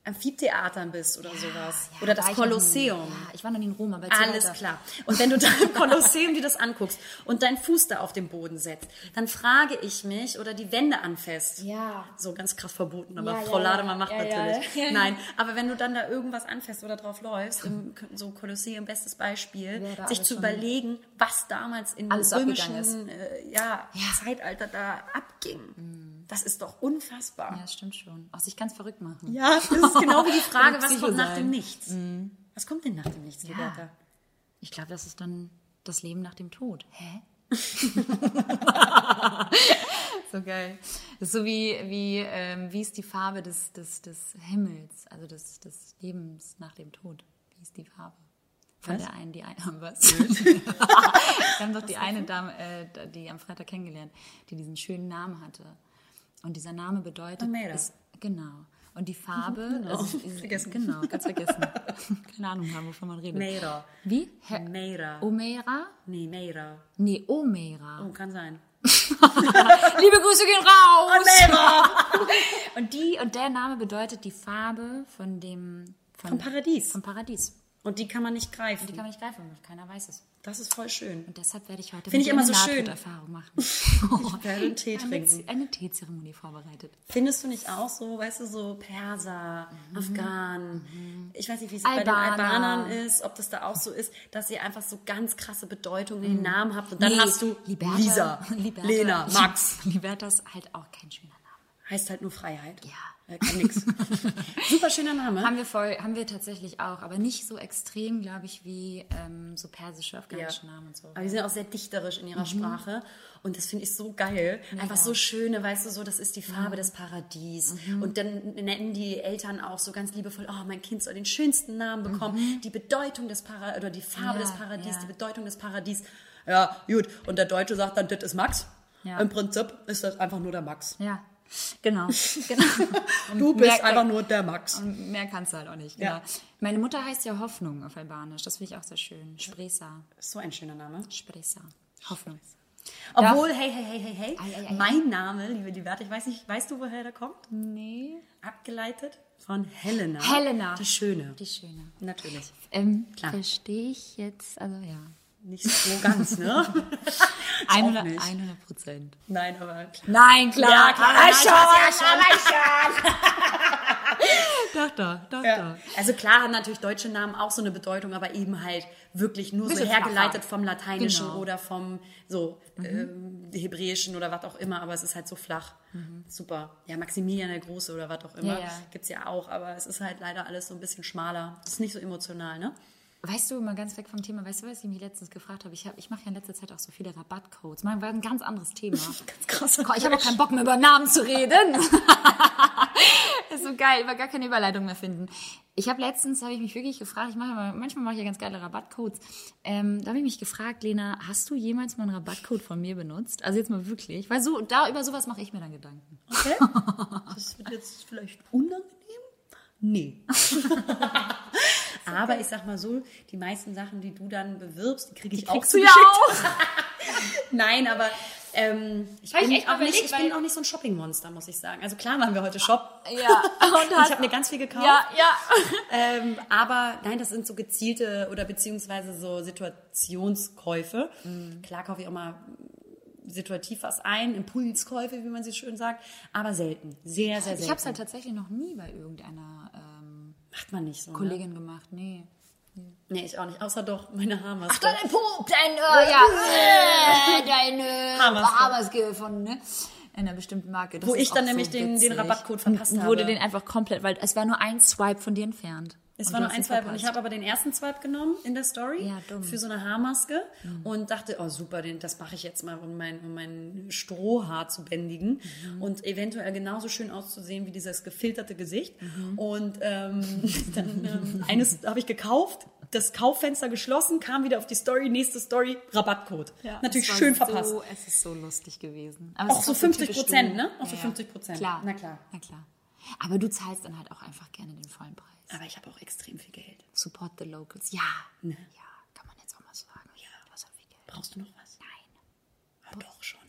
S3: Amphitheatern bist oder sowas.
S2: Ja,
S3: oder das. Kolosseum.
S2: Ja, ich war noch nie in Rom, aber erzähl
S3: Alles
S2: weiter.
S3: klar. Und wenn du da im Kolosseum dir das anguckst und deinen Fuß da auf den Boden setzt, dann frage ich mich, oder die Wände anfasst.
S2: Ja.
S3: So ganz krass verboten, aber
S2: Ja,
S3: Frau
S2: ja.
S3: Lademann macht natürlich. Nein, aber wenn du dann da irgendwas anfasst oder drauf läufst, im so Kolosseum, bestes Beispiel, sich zu überlegen, was damals in
S2: Alles
S3: römischen äh, ja, Zeitalter da abging. Das ist doch unfassbar.
S2: Ja, das stimmt schon. Auch sich ganz verrückt machen.
S3: Ja, das ist genau wie die Frage, was kommt nach dem Nichts? Was kommt denn nach dem Nichts, Liberta?
S2: Ich glaube, das ist dann das Leben nach dem Tod. Hä? so geil. Das ist so wie, wie, ähm, wie ist die Farbe des, des, des Himmels, also des, des Lebens nach dem Tod? Wie ist die Farbe? Von
S3: Was?
S2: der einen, die eine, was? Wir haben doch die eine Dame, äh, die am Freitag kennengelernt, die diesen schönen Namen hatte. Und dieser Name bedeutet,
S3: Almeida.
S2: ist, genau. Und die Farbe,
S3: Genau.
S2: also, ist-
S3: Vergessen.
S2: genau, ganz vergessen. Keine Ahnung haben, wovon man redet.
S3: Meira.
S2: Wie? Hä?
S3: Meira.
S2: Omeira?
S3: Nee, Meira.
S2: Nee, Omeira.
S3: Oh, kann sein.
S2: Liebe Grüße gehen raus!
S3: Meira!
S2: Und die und der Name bedeutet die Farbe von dem von,
S3: Vom Paradies.
S2: Vom Paradies.
S3: Und die kann man nicht
S2: Die
S3: greifen.
S2: kann man nicht greifen, weil keiner weiß es.
S3: Das ist voll schön.
S2: Und deshalb werde ich heute
S3: Finde ich immer so
S2: eine
S3: schön.
S2: Nahtoderfahrung machen.
S3: Ich werde einen Tee
S2: eine,
S3: trinken.
S2: eine Teezeremonie vorbereitet.
S3: Findest du nicht auch so, weißt du, so Perser, Afghanen, ich weiß nicht, wie es bei den
S2: Albaner.
S3: Albanern ist, ob das da auch so ist, dass ihr einfach so ganz krasse Bedeutungen in den Namen habt und dann
S2: Nee,
S3: hast du
S2: Liberta,
S3: Lisa,
S2: Liberta,
S3: Lena, Max.
S2: Liberta ist halt auch kein schöner Name.
S3: Heißt halt nur Freiheit.
S2: Ja.
S3: Äh, kann nix. Super schöner Name.
S2: Haben wir voll, haben wir tatsächlich auch, aber nicht so extrem, glaube ich, wie ähm, so persische, afghanische Namen und so.
S3: Aber die sind auch sehr dichterisch in ihrer
S2: Mhm.
S3: Sprache. Und das finde ich so geil. Einfach so schöne, weißt du, so, das ist die Farbe des Paradies.
S2: Mhm.
S3: Und dann nennen die Eltern auch so ganz liebevoll, oh, mein Kind soll den schönsten Namen bekommen. Die Bedeutung des Paradies, oder die Farbe
S2: Mhm. Ja,
S3: des Paradies,
S2: ja.
S3: die Bedeutung des Paradies. Ja, gut. Und der Deutsche sagt dann, das ist Max.
S2: Ja.
S3: Im Prinzip ist das einfach nur der Max.
S2: Ja, genau. genau.
S3: Du bist
S2: mehr-
S3: einfach nur der Max.
S2: Mehr kannst du halt auch nicht. Genau.
S3: Ja.
S2: Meine Mutter heißt ja Hoffnung auf Albanisch. Das finde ich auch sehr schön. Spresa.
S3: So ein schöner Name.
S2: Spresa. Hoffnung.
S3: Obwohl, hey, hey, hey, hey, hey,
S2: Ei, ei, ei,
S3: mein Name, liebe Liberta, ich weiß nicht, weißt du, woher der kommt?
S2: Nee.
S3: Abgeleitet von Helena.
S2: Helena.
S3: Die Schöne.
S2: Die Schöne.
S3: Natürlich.
S2: Ähm,
S3: Klar.
S2: Verstehe ich jetzt, also ja.
S3: Nicht so ganz, ne?
S2: 100
S3: nicht.
S2: 100 Prozent.
S3: Nein, aber klar.
S2: Nein, klar.
S3: Ja, klar,
S2: aber
S3: nein,
S2: schon,
S3: ja, schon.
S2: aber schon. doch, doch, doch,
S3: Ja. Also klar haben natürlich deutsche Namen auch so eine Bedeutung, aber eben halt wirklich nur so hergeleitet
S2: flacher.
S3: vom Lateinischen
S2: Genau.
S3: oder vom so ähm, Hebräischen oder was auch immer, aber es ist halt so flach. Super. Ja, Maximilian der Große oder was auch immer.
S2: Ja, ja.
S3: Gibt's ja auch, aber es ist halt leider alles so ein bisschen schmaler. Es ist nicht so emotional, ne?
S2: Weißt du, mal ganz weg vom Thema, weißt du, was ich mich letztens gefragt habe? Ich, hab, ich mache ja in letzter Zeit auch so viele Rabattcodes. Mal war ein ganz anderes Thema.
S3: Ganz krass.
S2: Ich habe auch keinen Bock mehr über Namen zu reden. ist so geil, über gar keine Überleitung mehr finden. Ich habe letztens, habe ich mich wirklich gefragt, ich mache manchmal mache ich ja ganz geile Rabattcodes. Ähm, da habe ich mich gefragt, Lena, hast du jemals mal einen Rabattcode von mir benutzt? Also jetzt mal wirklich, weil so, da über sowas mache ich mir dann Gedanken.
S3: Okay. Das wird jetzt vielleicht unangenehm? Nee. Aber ich sag mal so, die meisten Sachen, die du dann bewirbst, die kriege ich auch
S2: Kriegst du ja
S3: zugeschickt.
S2: auch.
S3: Nein, aber Ähm, ich,
S2: ich
S3: bin auch
S2: überlegt,
S3: nicht, ich bin auch nicht so ein Shopping-Monster, muss ich sagen. Also klar waren wir heute Shop.
S2: Ja, und
S3: ich habe mir ganz viel gekauft.
S2: Ja, ja.
S3: Ähm, aber nein, das sind so gezielte oder beziehungsweise so Situationskäufe.
S2: Mhm.
S3: Klar kaufe ich auch mal situativ was ein, Impulskäufe, wie man sie schön sagt, aber selten. Sehr, sehr selten.
S2: Ich habe es halt tatsächlich noch nie bei irgendeiner ähm,
S3: Macht man nicht so. Ne?
S2: Kollegin gemacht. Nee.
S3: Nee, ich auch nicht. Außer doch meine Haarmaske.
S2: Dein Pup, dein, äh, ja, äh, deine
S3: Haarmaske.
S2: Haarmaske von, ne? Einer bestimmten Marke. Das
S3: Wo ich dann nämlich
S2: so
S3: den- den. Rabattcode verpasst
S2: Wurde
S3: habe.
S2: den einfach komplett, weil es war nur ein Swipe von dir entfernt.
S3: Es
S2: Und
S3: war nur ein Swipe und ich habe aber den ersten Swipe genommen in der Story
S2: Ja. Mhm.
S3: für so eine Haarmaske und dachte, oh super, den, das mache ich jetzt mal, um mein, um mein Strohhaar zu bändigen
S2: Mhm.
S3: und eventuell genauso schön auszusehen wie dieses gefilterte Gesicht.
S2: Mhm.
S3: Und ähm, dann ähm, eines habe ich gekauft, das Kauffenster geschlossen, kam wieder auf die Story, nächste Story, Rabattcode. Natürlich
S2: Es war
S3: schön
S2: so,
S3: verpasst.
S2: Es ist so lustig gewesen. Aber
S3: Auch so 50
S2: typisch
S3: Prozent, ne? Auch so 50 Prozent.
S2: Klar.
S3: Na klar.
S2: Na klar. Aber du zahlst dann halt auch einfach gerne den vollen Preis.
S3: Aber ich habe auch extrem viel Geld.
S2: Support the locals. Ja.
S3: Ne.
S2: Ja, kann man jetzt auch mal sagen. Ja. Du hast auch viel Geld.
S3: Brauchst du noch was?
S2: Nein.
S3: Ja, doch schon.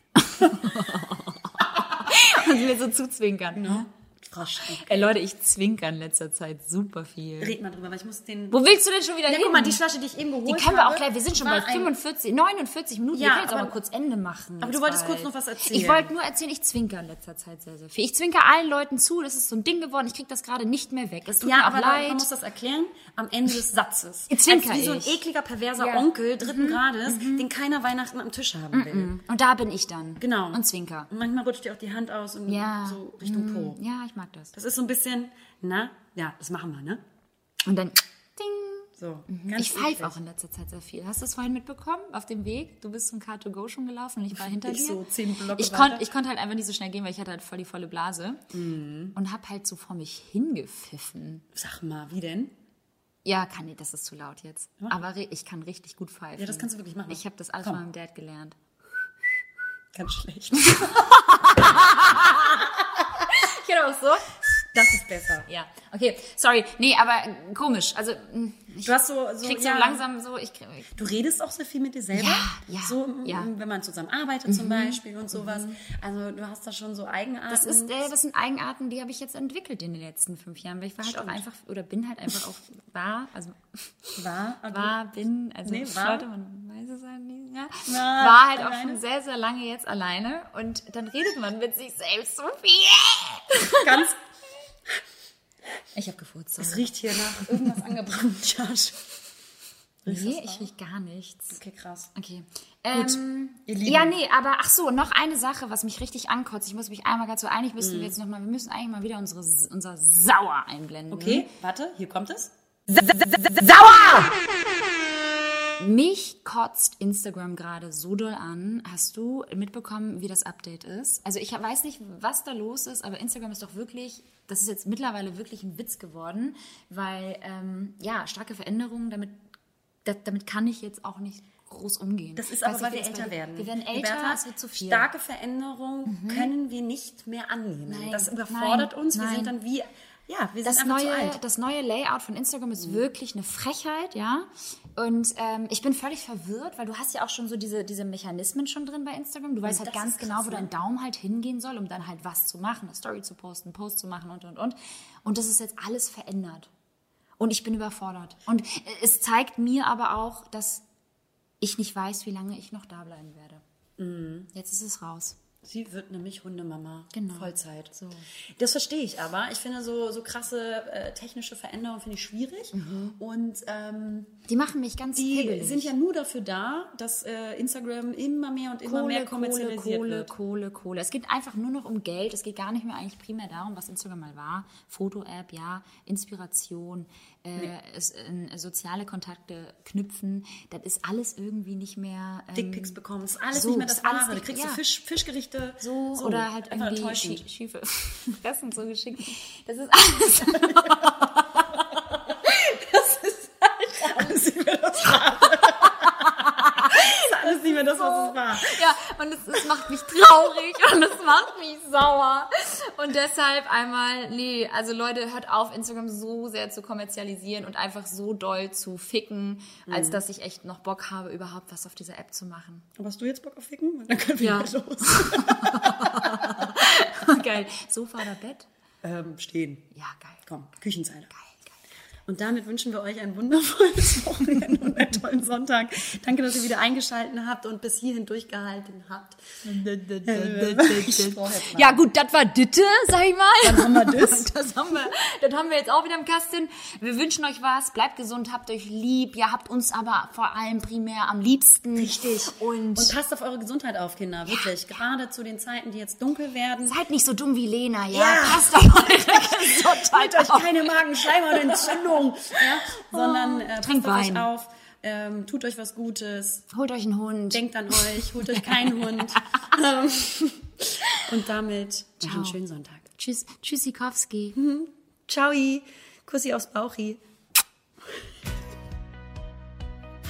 S2: Und mir so zuzwinkern.
S3: Ne? Frau Strick.
S2: Ey Leute, ich zwinker in letzter Zeit super viel.
S3: Red mal drüber, weil ich muss den...
S2: Wo willst du denn schon wieder
S3: Ja,
S2: hin?
S3: guck mal, die Flasche, die ich eben geholt
S2: Die
S3: habe.
S2: können wir auch gleich, wir sind schon bei
S3: ein-
S2: 45, 49 Minuten.
S3: Ja,
S2: wir können jetzt
S3: aber-
S2: aber kurz Ende machen.
S3: Aber du wolltest
S2: bald.
S3: kurz noch was erzählen.
S2: Ich wollte nur erzählen, ich zwinker in letzter Zeit sehr, sehr viel. Ich zwinker allen Leuten zu, das ist so ein Ding geworden, ich krieg das gerade nicht mehr weg. Es tut
S3: Ja,
S2: mir auch
S3: aber
S2: leid.
S3: man muss das erklären am Ende des Satzes.
S2: Jetzt zwinker
S3: Als wie so ein
S2: ich. Mhm.
S3: ekliger, perverser
S2: Ja.
S3: Onkel dritten Grades, den keiner Weihnachten am Tisch haben will.
S2: Und da bin ich dann.
S3: Genau.
S2: Und zwinker.
S3: Und manchmal rutscht dir auch die Hand aus und
S2: Ja.
S3: so Richtung Po.
S2: Ja, ich mag das.
S3: Das ist so ein bisschen, na, ja, das machen wir, ne?
S2: Und dann, ding.
S3: So.
S2: Ich pfeife auch in letzter Zeit sehr viel. Hast du es vorhin mitbekommen? Auf dem Weg? Du bist zum Car2Go schon gelaufen und ich war hinter
S3: Ich
S2: dir.
S3: so zehn Blöcke
S2: ich, konnt, ich konnte halt einfach nicht so schnell gehen, weil ich hatte halt voll die volle Blase.
S3: Mhm.
S2: Und hab halt so vor mich hingepfiffen.
S3: Sag mal, wie denn?
S2: Ja, kann nicht, das ist zu laut jetzt. Aber ri- ich kann richtig gut pfeifen.
S3: Ja, das kannst du wirklich machen.
S2: Ich habe das alles
S3: Komm.
S2: von meinem Dad gelernt.
S3: Ganz schlecht.
S2: Ich hätte auch so.
S3: Das ist besser.
S2: Ja, okay, sorry. Nee, aber komisch. Also, mh, ich
S3: Du hast so, so,
S2: krieg so
S3: ja,
S2: langsam so, ich krieg,
S3: Du redest auch sehr viel mit dir selber.
S2: Ja, ja,
S3: So, m-
S2: ja.
S3: wenn man zusammen arbeitet zum Beispiel und sowas. Also du hast da schon so Eigenarten.
S2: Das, ist, äh, das sind Eigenarten, die habe ich jetzt entwickelt in den letzten fünf Jahren, weil ich war halt auch
S3: Stimmt.
S2: einfach, oder bin halt einfach auch, war, also
S3: war, also,
S2: war, bin, also
S3: Nee, war.
S2: Leute, man weiß es halt nicht, ja.
S3: Na,
S2: war halt auch
S3: alleine.
S2: schon sehr, sehr lange jetzt alleine und dann redet man mit sich selbst so viel.
S3: ganz.
S2: Ich habe gefurzt.
S3: Es
S2: sorry.
S3: riecht hier nach irgendwas angebrannt, Josh.
S2: Nee, ich riech gar nichts.
S3: Okay, krass.
S2: Okay. Ähm,
S3: ihr Lieben.
S2: ja, nee, aber ach so, noch eine Sache, was mich richtig ankotzt. Ich muss mich einmal dazu einig, müssen wir jetzt noch mal, wir müssen eigentlich mal wieder unsere, unser Sauer einblenden.
S3: Okay, warte, hier kommt es.
S2: Mich kotzt Instagram gerade so doll an. Hast du mitbekommen, wie das Update ist? Also ich weiß nicht, was da los ist, aber Instagram ist doch wirklich, das ist jetzt mittlerweile wirklich ein Witz geworden, weil ähm, ja starke Veränderungen, damit da, damit kann ich jetzt auch nicht groß umgehen.
S3: Das ist
S2: Weiß
S3: aber, weil wir älter werden.
S2: Wir werden älter,
S3: Roberta,
S2: es wird zu viel.
S3: Starke Veränderungen können wir nicht mehr annehmen.
S2: Nein,
S3: das überfordert
S2: nein,
S3: uns. Wir
S2: nein.
S3: sind dann wie, ja, wir sind
S2: das
S3: zu
S2: neue,
S3: alt. Mhm.
S2: das neue Layout von Instagram ist wirklich eine Frechheit, ja. Und ähm, ich bin völlig verwirrt, weil du hast ja auch schon so diese, diese Mechanismen schon drin bei Instagram. Du weißt halt
S3: das
S2: ganz
S3: ist
S2: genau, wo dein Daumen halt hingehen soll, um dann halt was zu machen, eine Story zu posten, einen Post zu machen und und und. Und das ist jetzt alles verändert. Und ich bin überfordert. Und äh, es zeigt mir aber auch, dass ich nicht weiß, wie lange ich noch da bleiben werde.
S3: Mhm.
S2: Jetzt ist es raus.
S3: Sie wird nämlich Hundemama.
S2: Genau.
S3: Vollzeit.
S2: So.
S3: Das verstehe ich aber. Ich finde so, so krasse äh, technische Veränderungen finde ich schwierig. Und ähm,
S2: Die machen mich ganz
S3: die
S2: hibbelig.
S3: sind ja nur dafür da, dass äh, Instagram immer mehr und immer mehr kommerzialisiert
S2: Kohle,
S3: wird.
S2: Kohle, Kohle. Es geht einfach nur noch um Geld. Es geht gar nicht mehr eigentlich primär darum, was Instagram mal war. Foto-App, ja, Inspiration, äh, es, äh, soziale Kontakte knüpfen. Das ist alles irgendwie nicht mehr. Ähm,
S3: Dickpics bekommen, ist alles
S2: so,
S3: nicht mehr das
S2: ist alles
S3: Wahre. Du kriegst
S2: ja.
S3: so Fisch, Fischgerichte.
S2: so, oder halt irgendwie schie- schiefe Fressen so geschickt. Das ist alles.
S3: Das Wahre. Das ist alles nicht mehr das, was es war.
S2: Ja, und es, es macht mich traurig und es macht mich sauer. Und deshalb einmal, nee, also Leute, hört auf, Instagram so sehr zu kommerzialisieren und einfach so doll zu ficken, als dass ich echt noch Bock habe, überhaupt was auf dieser App zu machen.
S3: Aber hast du jetzt Bock auf Ficken? Dann können wir
S2: Ja.
S3: los.
S2: Geil. Sofa oder Bett?
S3: ähm, stehen.
S2: Ja, geil.
S3: Komm, Küchenzeile.
S2: Geil.
S3: Und damit wünschen wir euch ein wundervolles Wochenende und einen tollen Sonntag. Danke, dass ihr wieder eingeschaltet habt und bis hierhin durchgehalten habt.
S2: Ja gut, das war Ditte, sag ich mal.
S3: Dann haben wir das.
S2: Das haben wir, das haben wir jetzt auch wieder im Kasten. Wir wünschen euch was, bleibt gesund, habt euch lieb. Ihr habt uns aber vor allem primär am liebsten.
S3: Richtig.
S2: Und,
S3: Und passt auf eure Gesundheit auf, Kinder, wirklich. Gerade zu den Zeiten, die jetzt dunkel werden.
S2: seid nicht so dumm wie Lena, ja?
S3: Ja.
S2: Passt auf eure Gesundheit
S3: Holt euch
S2: auf.
S3: keine Magenschleimhautentzündung, ja? sondern äh, passt
S2: Trinkt Wein.
S3: auf, ähm, tut euch was Gutes,
S2: Holt euch einen Hund.
S3: denkt an euch, holt euch keinen Hund. Ähm, und damit
S2: Ciao.
S3: einen schönen Sonntag.
S2: Tschüss, Tschüssikowski.
S3: Ciao, Kussi aufs Bauchi.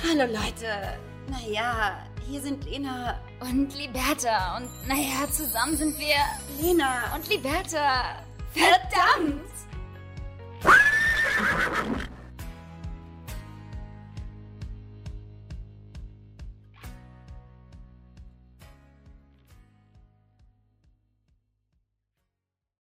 S1: Hallo Leute. Naja, hier sind Lena.
S2: Und Liberta. Und naja, zusammen sind wir
S1: Lena.
S2: und Liberta. Verdammt! you